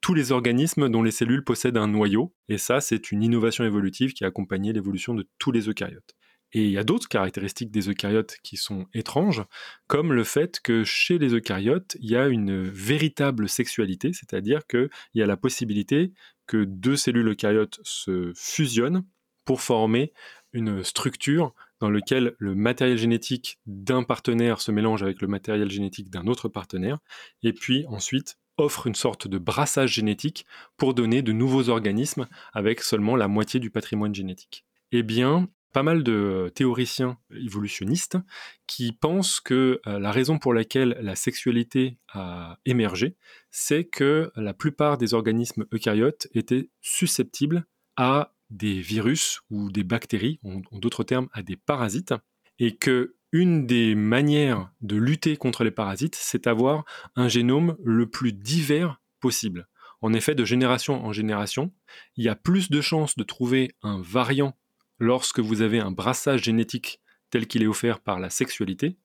tous les organismes dont les cellules possèdent un noyau, et ça, c'est une innovation évolutive qui a accompagné l'évolution de tous les eucaryotes. Et il y a d'autres caractéristiques des eucaryotes qui sont étranges, comme le fait que chez les eucaryotes, il y a une véritable sexualité, c'est-à-dire qu'il y a la possibilité que deux cellules eucaryotes se fusionnent pour former une structure dans laquelle le matériel génétique d'un partenaire se mélange avec le matériel génétique d'un autre partenaire, et puis ensuite offre une sorte de brassage génétique pour donner de nouveaux organismes avec seulement la moitié du patrimoine génétique. Eh bien, pas mal de théoriciens évolutionnistes qui pensent que euh, la raison pour laquelle la sexualité a émergé, c'est que la plupart des organismes eucaryotes étaient susceptibles à des virus ou des bactéries, en, en d'autres termes à des parasites, et que une des manières de lutter contre les parasites, c'est d'avoir un génome le plus divers possible. En effet, de génération en génération, il y a plus de chances de trouver un variant lorsque vous avez un brassage génétique tel qu'il est offert par la sexualité,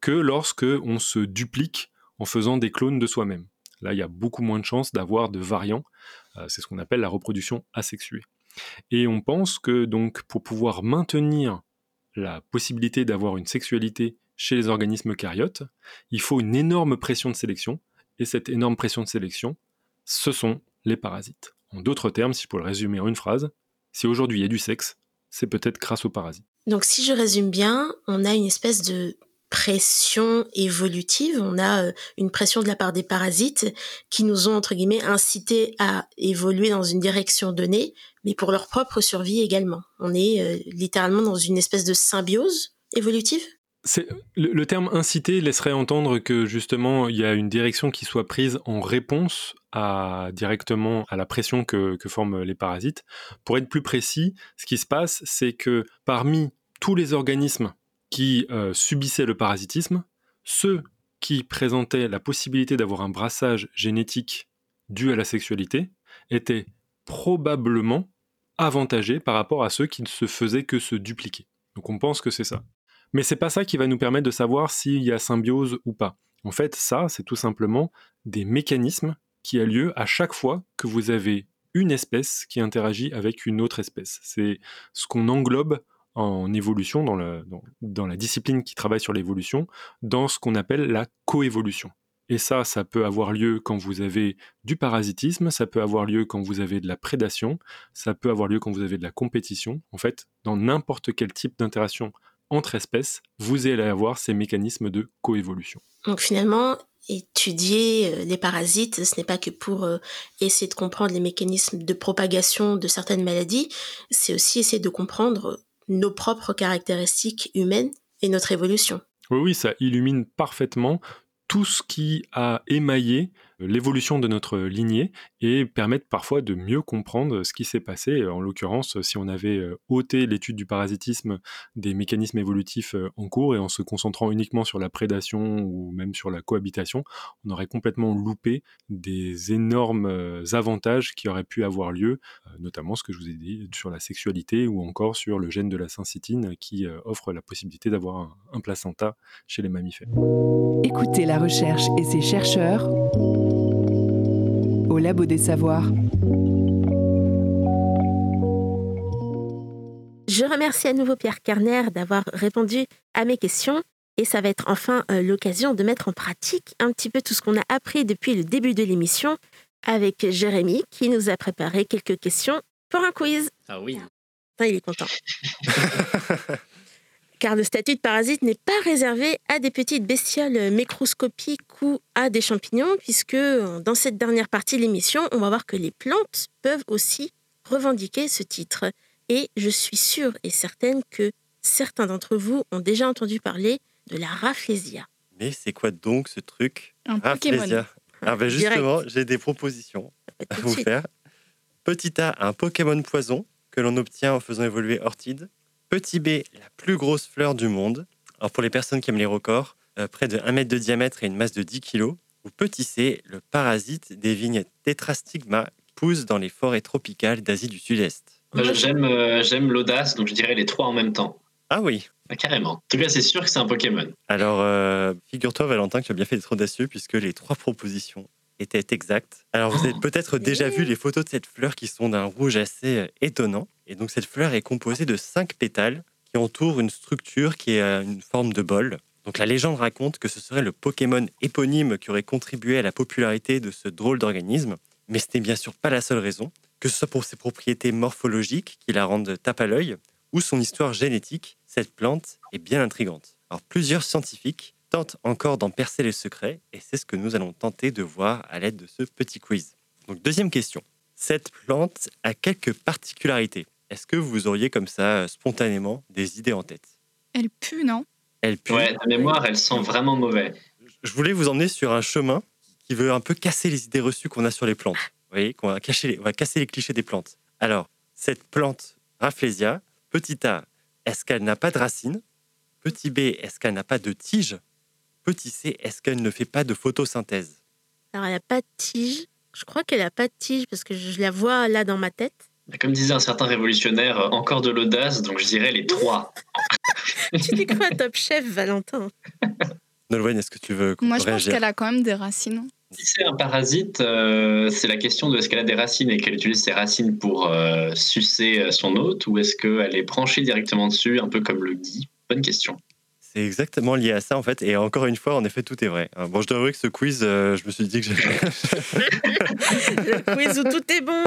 que lorsque on se duplique en faisant des clones de soi-même. Là, il y a beaucoup moins de chances d'avoir de variants. Euh, c'est ce qu'on appelle la reproduction asexuée. Et on pense que donc pour pouvoir maintenir la possibilité d'avoir une sexualité chez les organismes eucaryotes, il faut une énorme pression de sélection. Et cette énorme pression de sélection, ce sont les parasites. En d'autres termes, si je peux le résumer en une phrase, si aujourd'hui il y a du sexe, c'est peut-être grâce aux parasites. Donc si je résume bien, on a une espèce de pression évolutive, on a euh, une pression de la part des parasites qui nous ont, entre guillemets, incités à évoluer dans une direction donnée, mais pour leur propre survie également. On est euh, littéralement dans une espèce de symbiose évolutive le, terme incité laisserait entendre que justement il y a une direction qui soit prise en réponse à, directement à la pression que forment les parasites. Pour être plus précis, ce qui se passe, c'est que parmi tous les organismes qui euh, subissaient le parasitisme, ceux qui présentaient la possibilité d'avoir un brassage génétique dû à la sexualité étaient probablement avantagés par rapport à ceux qui ne se faisaient que se dupliquer. Donc on pense que c'est ça. Mais c'est pas ça qui va nous permettre de savoir s'il y a symbiose ou pas. En fait, ça, c'est tout simplement des mécanismes qui a lieu à chaque fois que vous avez une espèce qui interagit avec une autre espèce. C'est ce qu'on englobe en évolution, dans, la discipline qui travaille sur l'évolution, dans ce qu'on appelle la coévolution. Et ça, ça peut avoir lieu quand vous avez du parasitisme, ça peut avoir lieu quand vous avez de la prédation, ça peut avoir lieu quand vous avez de la compétition. En fait, dans n'importe quel type d'interaction entre espèces, vous allez avoir ces mécanismes de coévolution. Donc finalement, étudier euh, les parasites, ce n'est pas que pour euh, essayer de comprendre les mécanismes de propagation de certaines maladies, c'est aussi essayer de comprendre nos propres caractéristiques humaines et notre évolution. Oui, oui, ça illumine parfaitement tout ce qui a émaillé l'évolution de notre lignée et permettent parfois de mieux comprendre ce qui s'est passé. En l'occurrence, si on avait euh, ôté l'étude du parasitisme des mécanismes évolutifs euh, en cours et en se concentrant uniquement sur la prédation ou même sur la cohabitation, on aurait complètement loupé des énormes euh, avantages qui auraient pu avoir lieu, notamment ce que je vous ai dit sur la sexualité ou encore sur le gène de la syncytine qui offre la possibilité d'avoir un, placenta chez les mammifères. Écoutez la recherche et ses chercheurs Labo des Savoirs. Je remercie à nouveau Pierre Carner d'avoir répondu à mes questions et ça va être enfin euh, l'occasion de mettre en pratique un petit peu tout ce qu'on a appris depuis le début de l'émission avec Jérémy qui nous a préparé quelques questions pour un quiz. Ah oui. Il est content. Car le statut de parasite n'est pas réservé à des petites bestioles microscopiques ou à des champignons, puisque euh, dans cette dernière partie de l'émission, on va voir que les plantes peuvent aussi revendiquer ce titre. Et je suis sûre et certaine que certains d'entre vous ont déjà entendu parler de la rafflesia. Mais c'est quoi donc ce truc Un Rafflesia Pokémon. Ah ben justement, j'ai des propositions à vous suite. faire. Petit A, un Pokémon poison que l'on obtient en faisant évoluer Ortide. Petit B, la plus grosse fleur du monde. Alors pour les personnes qui aiment les records, euh, près de 1 mètre de diamètre et une masse de 10 kg. Ou petit C, le parasite des vignes Tetrastigma qui pousse dans les forêts tropicales d'Asie du Sud-Est. J'aime euh, j'aime l'audace, donc je dirais les trois en même temps. Ah oui Ah, carrément. En tout cas, c'est sûr que c'est un Pokémon. Alors, euh, figure-toi, Valentin, que tu as bien fait d'être audacieux puisque les trois propositions étaient exactes. Alors, vous avez peut-être déjà vu les photos de cette fleur qui sont d'un rouge assez euh, étonnant. Et donc, cette fleur est composée de cinq pétales qui entourent une structure qui est euh, une forme de bol. Donc, la légende raconte que ce serait le Pokémon éponyme qui aurait contribué à la popularité de ce drôle d'organisme. Mais ce n'est bien sûr pas la seule raison, que ce soit pour ses propriétés morphologiques qui la rendent tape à l'œil, ou son histoire génétique, cette plante est bien intrigante. Alors plusieurs scientifiques tentent encore d'en percer les secrets et c'est ce que nous allons tenter de voir à l'aide de ce petit quiz. Donc deuxième question. Cette plante a quelques particularités. Est-ce que vous auriez comme ça euh, spontanément des idées en tête? Elle pue, non? Elle pue. Ouais, ta mémoire, elle sent vraiment mauvais. Je voulais vous emmener sur un chemin qui veut un peu casser les idées reçues qu'on a sur les plantes. Vous voyez, qu'on va, cacher les- on va casser les clichés des plantes. Alors, cette plante Rafflesia, petit a, est-ce qu'elle n'a pas de racines? Petit b, est-ce qu'elle n'a pas de tige? Petit c, est-ce qu'elle ne fait pas de photosynthèse? Alors, elle n'a pas de tige. Je crois qu'elle n'a pas de tige parce que je la vois là dans ma tête. Comme disait un certain révolutionnaire, euh, encore de l'audace, donc je dirais les trois. tu dis quoi, Top Chef, Valentin? Nolwenn, est-ce que tu veux Moi, je pense qu'elle a quand même des racines. Si c'est un parasite, euh, c'est la question de est-ce qu'elle a des racines et qu'elle utilise ses racines pour euh, sucer son hôte ou est-ce qu'elle est branchée directement dessus, un peu comme le gui? Bonne question. C'est exactement lié à ça en fait. Et encore une fois, en effet, tout est vrai. Hein, Bon, je dois avouer que ce quiz, euh, je me suis dit que Le quiz où tout est bon.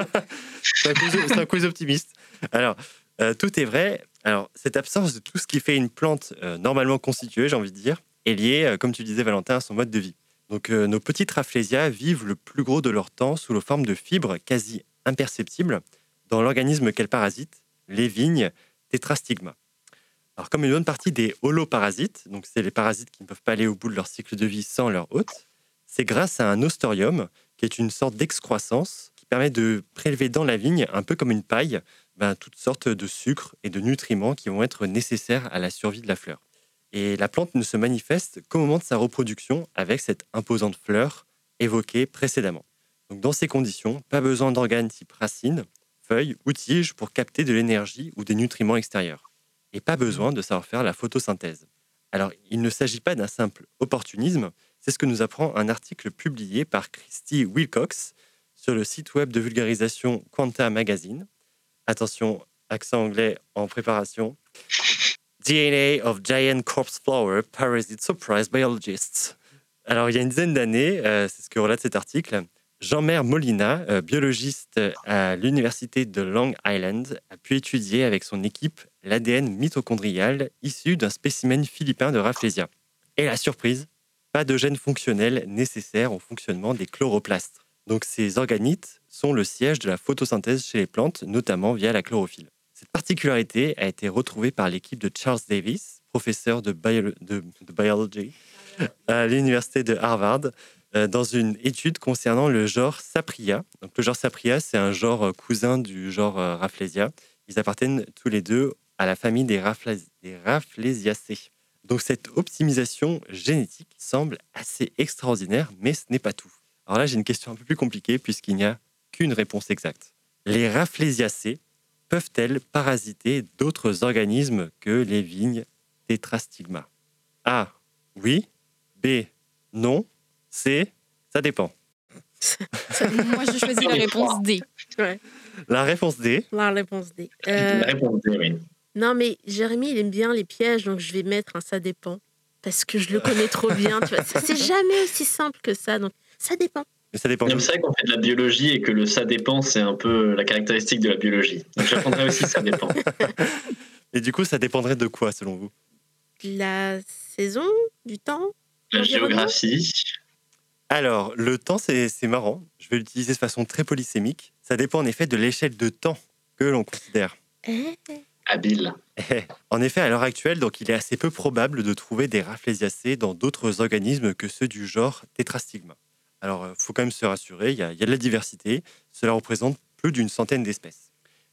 c'est un, quiz- c'est un quiz optimiste. Alors, euh, tout est vrai. Alors, cette absence de tout ce qui fait une plante euh, normalement constituée, j'ai envie de dire, est liée, euh, comme tu disais, Valentin, à son mode de vie. Donc, euh, nos petites rafflésias vivent le plus gros de leur temps sous la forme de fibres quasi imperceptibles dans l'organisme qu'elles parasitent, les vignes tétrastigma. Alors, comme une bonne partie des holoparasites, donc c'est les parasites qui ne peuvent pas aller au bout de leur cycle de vie sans leur hôte, c'est grâce à un ostorium, qui est une sorte d'excroissance qui permet de prélever dans la vigne, un peu comme une paille, ben, toutes sortes de sucres et de nutriments qui vont être nécessaires à la survie de la fleur. Et la plante ne se manifeste qu'au moment de sa reproduction avec cette imposante fleur évoquée précédemment. Donc dans ces conditions, pas besoin d'organes type racines, feuilles ou tiges pour capter de l'énergie ou des nutriments extérieurs. Et pas besoin de savoir faire la photosynthèse. Alors, il ne s'agit pas d'un simple opportunisme, c'est ce que nous apprend un article publié par Christy Wilcox sur le site web de vulgarisation Quanta Magazine. Attention, accent anglais en préparation. DNA of Giant Corpse Flower Parasite Surprise Biologists. Alors, il y a une dizaine d'années, euh, c'est ce que relate cet article, Jean-Mère Molina, euh, biologiste à l'université de Long Island, a pu étudier avec son équipe l'ADN mitochondrial issu d'un spécimen philippin de Rafflesia. Et la surprise, pas de gènes fonctionnels nécessaires au fonctionnement des chloroplastes. Donc ces organites sont le siège de la photosynthèse chez les plantes, notamment via la chlorophylle. Cette particularité a été retrouvée par l'équipe de Charles Davis, professeur de, bio- biologie à l'université de Harvard euh, dans une étude concernant le genre Sapria. Donc, le genre Sapria, c'est un genre cousin du genre euh, Rafflesia. Ils appartiennent tous les deux à la famille des, des. Donc cette optimisation génétique semble assez extraordinaire, mais ce n'est pas tout. Alors là, j'ai une question un peu plus compliquée puisqu'il n'y a qu'une réponse exacte. Les Rafflesiaceae peuvent-elles parasiter d'autres organismes que les vignes tétrastigma? A. Oui. B. Non. C. Ça dépend. Moi, je choisis la réponse D. Ouais, La réponse D. la réponse D. Euh, La réponse D, oui. Non, mais Jérémy, il aime bien les pièges, donc je vais mettre un ça dépend. Parce que je le connais trop bien. Tu vois. Ça, C'est jamais aussi simple que ça. Donc, ça dépend. Mais ça dépend. C'est vrai qu'on fait de la biologie et que le ça dépend, c'est un peu la caractéristique de la biologie. Donc j'apprendrai aussi ça dépend. Et du coup, ça dépendrait de quoi selon vous? La saison, du temps, La géographie, Alors, le temps, c'est c'est marrant. Je vais l'utiliser de façon très polysémique. Ça dépend en effet de l'échelle de temps que l'on considère. En effet, à l'heure actuelle, donc, il est assez peu probable de trouver des Rafflesiaceae dans d'autres organismes que ceux du genre Tetrastigma. Alors, il faut quand même se rassurer, il y, a, il y a de la diversité. Cela représente plus d'une centaine d'espèces.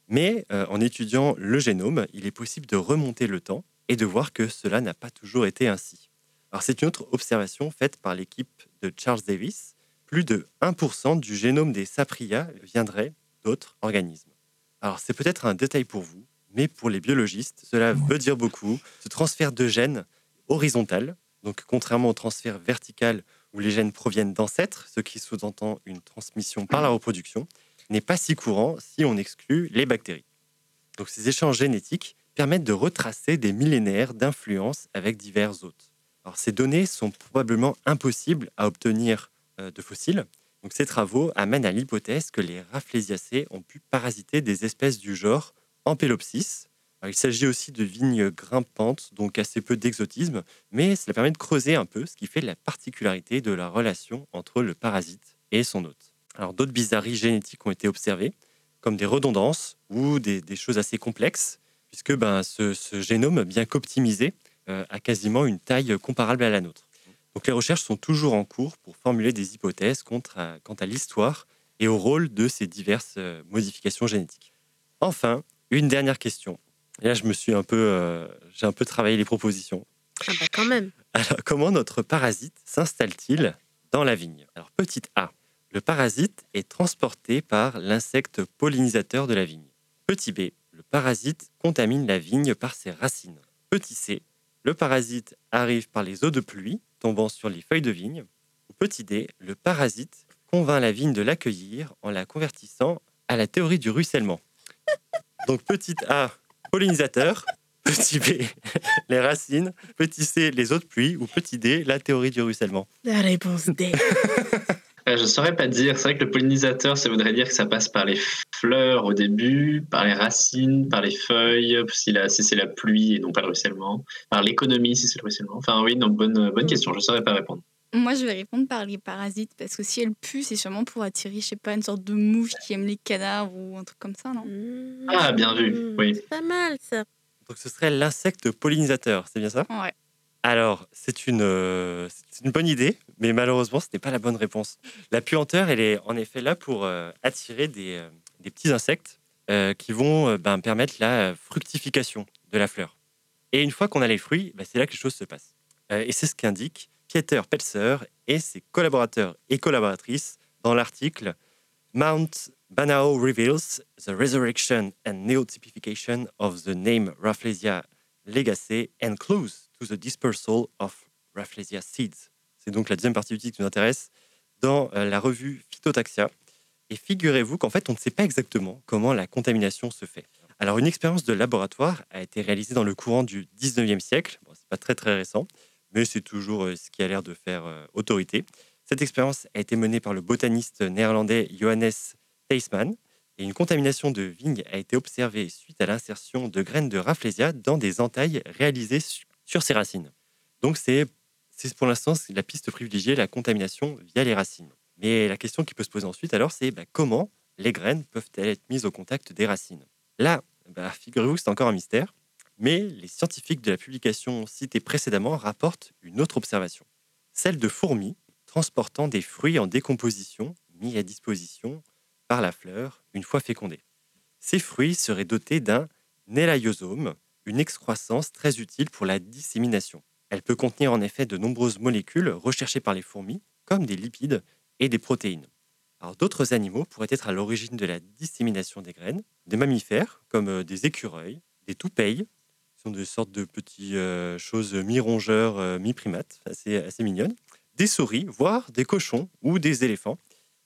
Mais euh, en étudiant le génome, il est possible de remonter le temps et de voir que cela n'a pas toujours été ainsi. Alors, c'est une autre observation faite par l'équipe de Charles Davis. Plus de 1% du génome des sapria viendrait d'autres organismes. Alors, c'est peut-être un détail pour vous, mais pour les biologistes, cela veut dire beaucoup. Ce transfert de gènes horizontal, donc contrairement au transfert vertical où les gènes proviennent d'ancêtres, ce qui sous-entend une transmission par la reproduction, n'est pas si courant si on exclut les bactéries. Donc ces échanges génétiques permettent de retracer des millénaires d'influence avec divers hôtes. Alors ces données sont probablement impossibles à obtenir euh, de fossiles. Donc ces travaux amènent à l'hypothèse que les Rafflesiaceae ont pu parasiter des espèces du genre Ampelopsis. Alors, il s'agit aussi de vignes grimpantes, donc assez peu d'exotisme, mais cela permet de creuser un peu ce qui fait la particularité de la relation entre le parasite et son hôte. Alors d'autres bizarreries génétiques ont été observées, comme des redondances ou des, choses assez complexes, puisque ben, ce, génome, bien qu'optimisé, euh, a quasiment une taille comparable à la nôtre. Donc les recherches sont toujours en cours pour formuler des hypothèses à- quant à l'histoire et au rôle de ces diverses euh, modifications génétiques. Enfin, une dernière question. Et là, je me suis un peu, euh, j'ai un peu travaillé les propositions. ah bah quand même. Alors, comment notre parasite s'installe-t-il dans la vigne? Alors, petite A. Le parasite est transporté par l'insecte pollinisateur de la vigne. Petit B. Le parasite contamine la vigne par ses racines. Petit C. Le parasite arrive par les eaux de pluie tombant sur les feuilles de vigne. Petit D. Le parasite convainc la vigne de l'accueillir en la convertissant à la théorie du ruissellement. Donc, petite A, pollinisateur. Petit B, les racines. Petit C, les eaux de pluie. Ou petit D, la théorie du ruissellement. La réponse D. Euh, Je saurais pas dire. C'est vrai que le pollinisateur, ça voudrait dire que ça passe par les fleurs au début, par les racines, par les feuilles, si, la- si c'est la pluie et non pas le ruissellement, par l'économie si c'est le ruissellement. Enfin oui, non, bonne, bonne question. Je saurais pas répondre. Moi, je vais répondre par les parasites parce que si elle pue, c'est sûrement pour attirer, je sais pas, une sorte de mouche qui aime les cadavres ou un truc comme ça, non? Ah, bien vu. Oui. C'est pas mal ça. Donc, ce serait l'insecte pollinisateur, c'est bien ça? Ouais. Alors, c'est une, euh, c'est une bonne idée, mais malheureusement, ce n'est pas la bonne réponse. La puanteur, elle est en effet là pour euh, attirer des, euh, des petits insectes euh, qui vont euh, ben, permettre la fructification de la fleur. Et une fois qu'on a les fruits, ben, c'est là que les choses se passent. Euh, et c'est ce qu'indique Pieter Pelser et ses collaborateurs et collaboratrices dans l'article Mount Banao reveals the resurrection and neotypification of the name Rafflesia legacy and clues to the dispersal of Rafflesia seeds. C'est donc la deuxième partie du titre qui nous intéresse dans euh, la revue Phytotaxia. Et figurez-vous qu'en fait, on ne sait pas exactement comment la contamination se fait. Alors, une expérience de laboratoire a été réalisée dans le courant du 19e siècle. Bon, c'est pas très très récent, mais c'est toujours euh, ce qui a l'air de faire euh, autorité. Cette expérience a été menée par le botaniste néerlandais Johannes Theismann et une contamination de vigne a été observée suite à l'insertion de graines de Rafflesia dans des entailles réalisées su- sur ses racines. Donc c'est pour l'instant la piste privilégiée, la contamination via les racines. Mais la question qui peut se poser ensuite alors c'est bah, comment les graines peuvent-elles être mises au contact des racines? Là, bah, figurez-vous que c'est encore un mystère, mais les scientifiques de la publication citée précédemment rapportent une autre observation. celle de fourmis transportant des fruits en décomposition mis à disposition par la fleur une fois fécondés. Ces fruits seraient dotés d'un nélayosome, une excroissance très utile pour la dissémination. Elle peut contenir en effet de nombreuses molécules recherchées par les fourmis, comme des lipides et des protéines. D'autres animaux pourraient être à l'origine de la dissémination des graines, des mammifères comme euh, des écureuils, des toupeilles, qui sont des sortes de petites euh, choses mi-rongeurs, euh, mi-primates, assez, assez mignonnes, des souris, voire des cochons ou des éléphants,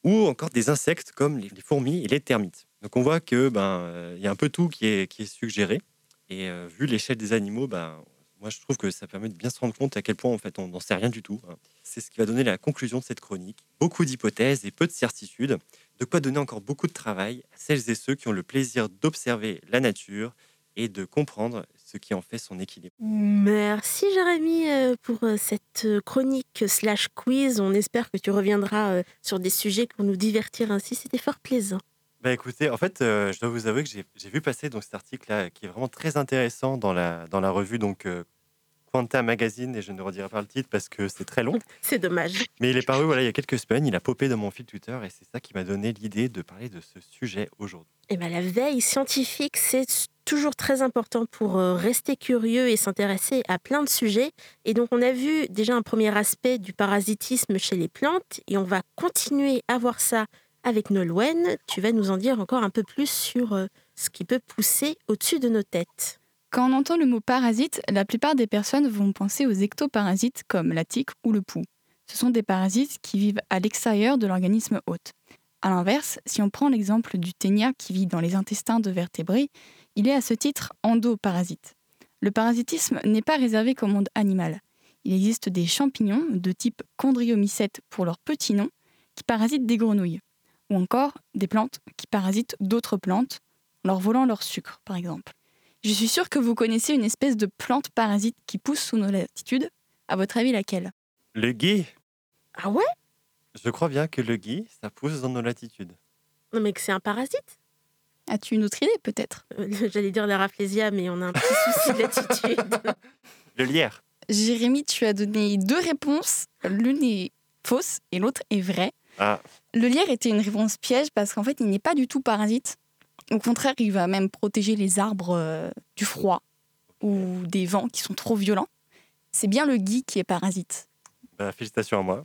ou encore des insectes comme les, fourmis et les termites. Donc on voit que ben euh, il y a un peu tout qui est, qui est suggéré, et vu l'échelle des animaux, ben moi je trouve que ça permet de bien se rendre compte à quel point en fait on n'en sait rien du tout. hein. C'est ce qui va donner la conclusion de cette chronique. Beaucoup d'hypothèses et peu de certitudes, de quoi donner encore beaucoup de travail à celles et ceux qui ont le plaisir d'observer la nature et de comprendre ce qui en fait son équilibre. Merci Jérémy euh, pour euh, cette euh, chronique slash quiz. On espère que tu reviendras sur des sujets pour nous divertir ainsi. C'était fort plaisant. Bah écoutez, en fait, euh, je dois vous avouer que j'ai vu passer donc cet article-là qui est vraiment très intéressant dans la, dans la revue donc euh, Quanta Magazine et je ne redirai pas le titre parce que c'est très long. C'est dommage. Mais il est paru voilà, il y a quelques semaines, il a popé dans mon fil Twitter et c'est ça qui m'a donné l'idée de parler de ce sujet aujourd'hui. Eh ben, la veille scientifique, c'est toujours très important pour euh, rester curieux et s'intéresser à plein de sujets. Et donc, on a vu déjà un premier aspect du parasitisme chez les plantes et on va continuer à voir ça avec Nolwenn. Tu vas nous en dire encore un peu plus sur euh, ce qui peut pousser au-dessus de nos têtes. Quand on entend le mot parasite, la plupart des personnes vont penser aux ectoparasites comme la tique ou le pou. Ce sont des parasites qui vivent à l'extérieur de l'organisme hôte. A l'inverse, si on prend l'exemple du ténia qui vit dans les intestins de vertébrés, il est à ce titre endoparasite. Le parasitisme n'est pas réservé qu'au monde animal. Il existe des champignons de type chondriomycète pour leur petit nom qui parasitent des grenouilles, ou encore des plantes qui parasitent d'autres plantes, en leur volant leur sucre par exemple. Je suis sûre que vous connaissez une espèce de plante parasite qui pousse sous nos latitudes. À votre avis, laquelle? Le gui, Ah ouais? Je crois bien que le gui, ça pousse dans nos latitudes. Non, mais que c'est un parasite? As-tu une autre idée peut-être? Euh, J'allais dire la rafflésia, mais on a un petit souci d'attitude. Le lierre. Jérémy, tu as donné deux réponses. L'une est fausse et l'autre est vraie. Ah, Le lierre était une réponse piège parce qu'en fait, il n'est pas du tout parasite. Au contraire, il va même protéger les arbres euh, du froid ou des vents qui sont trop violents. C'est bien le gui qui est parasite. bah, félicitations à moi.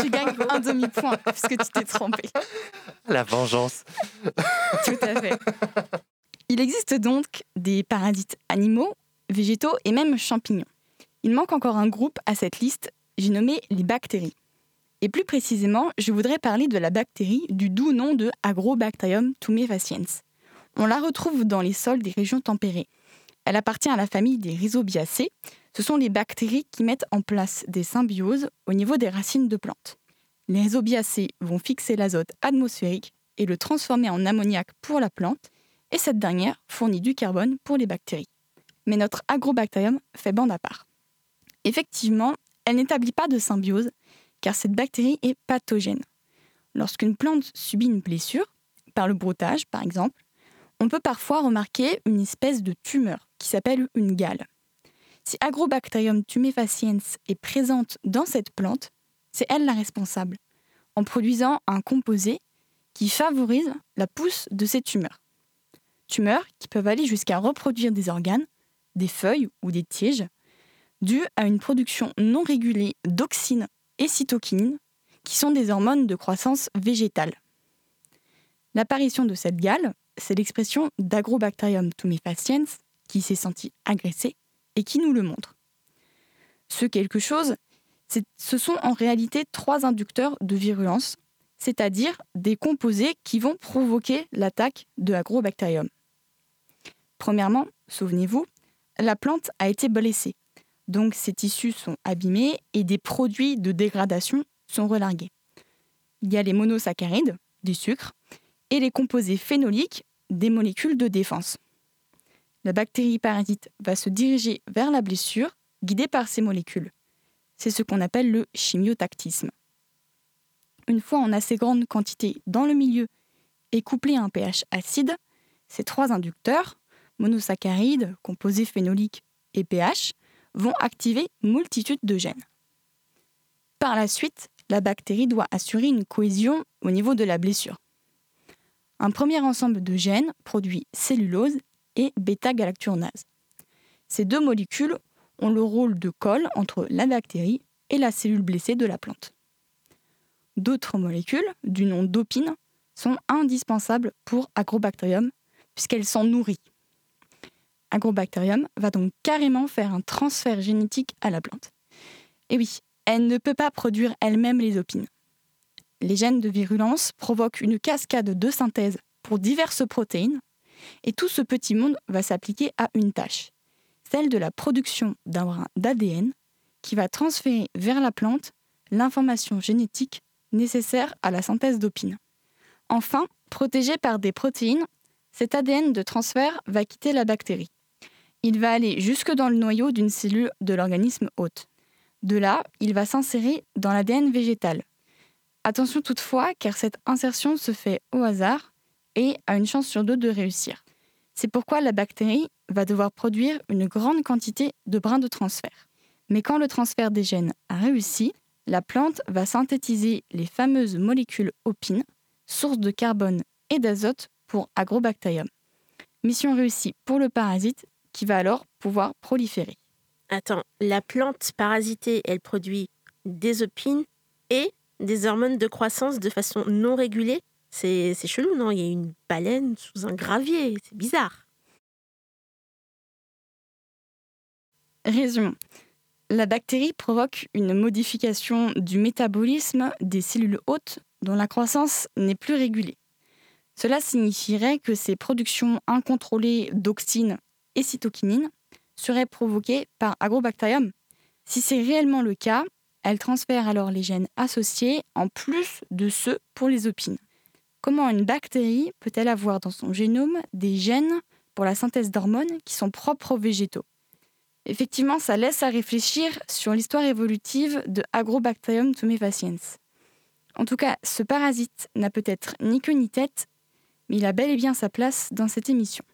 Tu gagnes un demi-point puisque tu t'es trompé. La vengeance. Tout à fait. Il existe donc des parasites animaux, végétaux et même champignons. Il manque encore un groupe à cette liste, j'ai nommé les bactéries. Et plus précisément, je voudrais parler de la bactérie du doux nom de Agrobacterium tumefaciens. On la retrouve dans les sols des régions tempérées. Elle appartient à la famille des rhizobiacées. Ce sont les bactéries qui mettent en place des symbioses au niveau des racines de plantes. Les rhizobiacées vont fixer l'azote atmosphérique et le transformer en ammoniac pour la plante, et cette dernière fournit du carbone pour les bactéries. Mais notre agrobacterium fait bande à part. Effectivement, elle n'établit pas de symbiose, car cette bactérie est pathogène. Lorsqu'une plante subit une blessure, par le broutage par exemple, on peut parfois remarquer une espèce de tumeur qui s'appelle une gale. Si Agrobacterium tumefaciens est présente dans cette plante, c'est elle la responsable, en produisant un composé qui favorise la pousse de ces tumeurs. Tumeurs qui peuvent aller jusqu'à reproduire des organes, des feuilles ou des tiges, dues à une production non régulée d'auxines et cytokinines, qui sont des hormones de croissance végétale. L'apparition de cette gale, c'est l'expression d'Agrobacterium tumefaciens qui s'est senti agressé et qui nous le montre. Ce quelque chose, ce sont en réalité trois inducteurs de virulence, c'est-à-dire des composés qui vont provoquer l'attaque de Agrobacterium. Premièrement, souvenez-vous, la plante a été blessée, donc ses tissus sont abîmés et des produits de dégradation sont relargués. Il y a les monosaccharides, des sucres, et les composés phénoliques, des molécules de défense. La bactérie parasite va se diriger vers la blessure, guidée par ces molécules. C'est ce qu'on appelle le chimiotactisme. Une fois en assez grande quantité dans le milieu et couplé à un pH acide, ces trois inducteurs, monosaccharides, composés phénoliques et pH, vont activer multitude de gènes. par la suite, la bactérie doit assurer une cohésion au niveau de la blessure. Un premier ensemble de gènes produit cellulose et bêta-galacturonase. Ces deux molécules ont le rôle de colle entre la bactérie et la cellule blessée de la plante. D'autres molécules, du nom d'opine, sont indispensables pour Agrobacterium puisqu'elle s'en nourrit. Agrobacterium va donc carrément faire un transfert génétique à la plante. Et oui, elle ne peut pas produire elle-même les opines. Les gènes de virulence provoquent une cascade de synthèse pour diverses protéines, et tout ce petit monde va s'appliquer à une tâche, celle de la production d'un brin d'ADN qui va transférer vers la plante l'information génétique nécessaire à la synthèse d'opines. Enfin, protégé par des protéines, cet ADN de transfert va quitter la bactérie. Il va aller jusque dans le noyau d'une cellule de l'organisme hôte. De là, il va s'insérer dans l'ADN végétal. Attention toutefois, car cette insertion se fait au hasard et a une chance sur deux de réussir. C'est pourquoi la bactérie va devoir produire une grande quantité de brins de transfert. Mais quand le transfert des gènes a réussi, la plante va synthétiser les fameuses molécules opines, source de carbone et d'azote pour Agrobacterium. Mission réussie pour le parasite qui va alors pouvoir proliférer. Attends, la plante parasitée, elle produit des opines et des hormones de croissance de façon non régulée? C'est chelou, non? Il y a une baleine sous un gravier, c'est bizarre. Résumons. La bactérie provoque une modification du métabolisme des cellules hôtes dont la croissance n'est plus régulée. Cela signifierait que ces productions incontrôlées d'auxine et cytokinine seraient provoquées par Agrobacterium. Si c'est réellement le cas, elle transfère alors les gènes associés en plus de ceux pour les opines. Comment une bactérie peut-elle avoir dans son génome des gènes pour la synthèse d'hormones qui sont propres aux végétaux Effectivement, ça laisse à réfléchir sur l'histoire évolutive de Agrobacterium tumefaciens. En tout cas, ce parasite n'a peut-être ni queue ni tête, mais il a bel et bien sa place dans cette émission.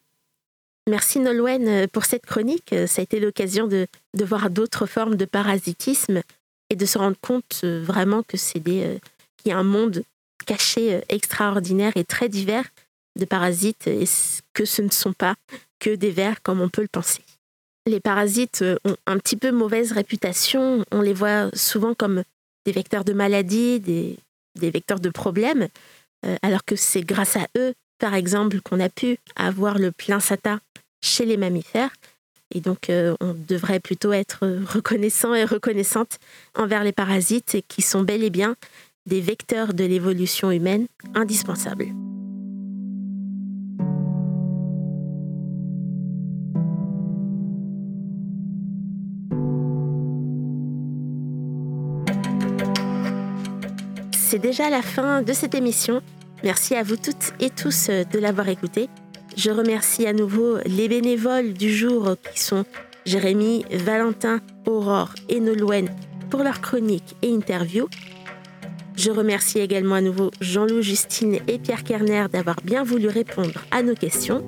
Merci Nolwenn pour cette chronique. Ça a été l'occasion de, voir d'autres formes de parasitisme et de se rendre compte euh, vraiment que c'est euh, qu'il y a un monde caché euh, extraordinaire et très divers de parasites et que ce ne sont pas que des vers comme on peut le penser. Les parasites euh, ont un petit peu mauvaise réputation. On les voit souvent comme des vecteurs de maladies, des, des vecteurs de problèmes, euh, alors que c'est grâce à eux, par exemple, qu'on a pu avoir le plein SATA chez les mammifères. Et donc, on devrait plutôt être reconnaissant et reconnaissante envers les parasites qui sont bel et bien des vecteurs de l'évolution humaine indispensables. C'est déjà la fin de cette émission. Merci à vous toutes et tous euh, de l'avoir écouté. Je remercie à nouveau les bénévoles du jour qui sont Jérémy, Valentin, Aurore et Nolwenn pour leurs chroniques et interviews. Je remercie également à nouveau Jean-Loup, Justine et Pierre Kerner d'avoir bien voulu répondre à nos questions.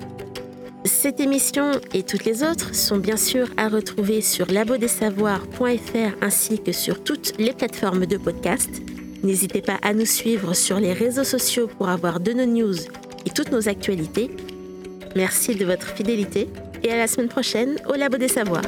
Cette émission et toutes les autres sont bien sûr à retrouver sur labodesavoirs.fr ainsi que sur toutes les plateformes de podcast. N'hésitez pas à nous suivre sur les réseaux sociaux pour avoir de nos news et toutes nos actualités. Merci de votre fidélité et à la semaine prochaine au Labo des Savoirs.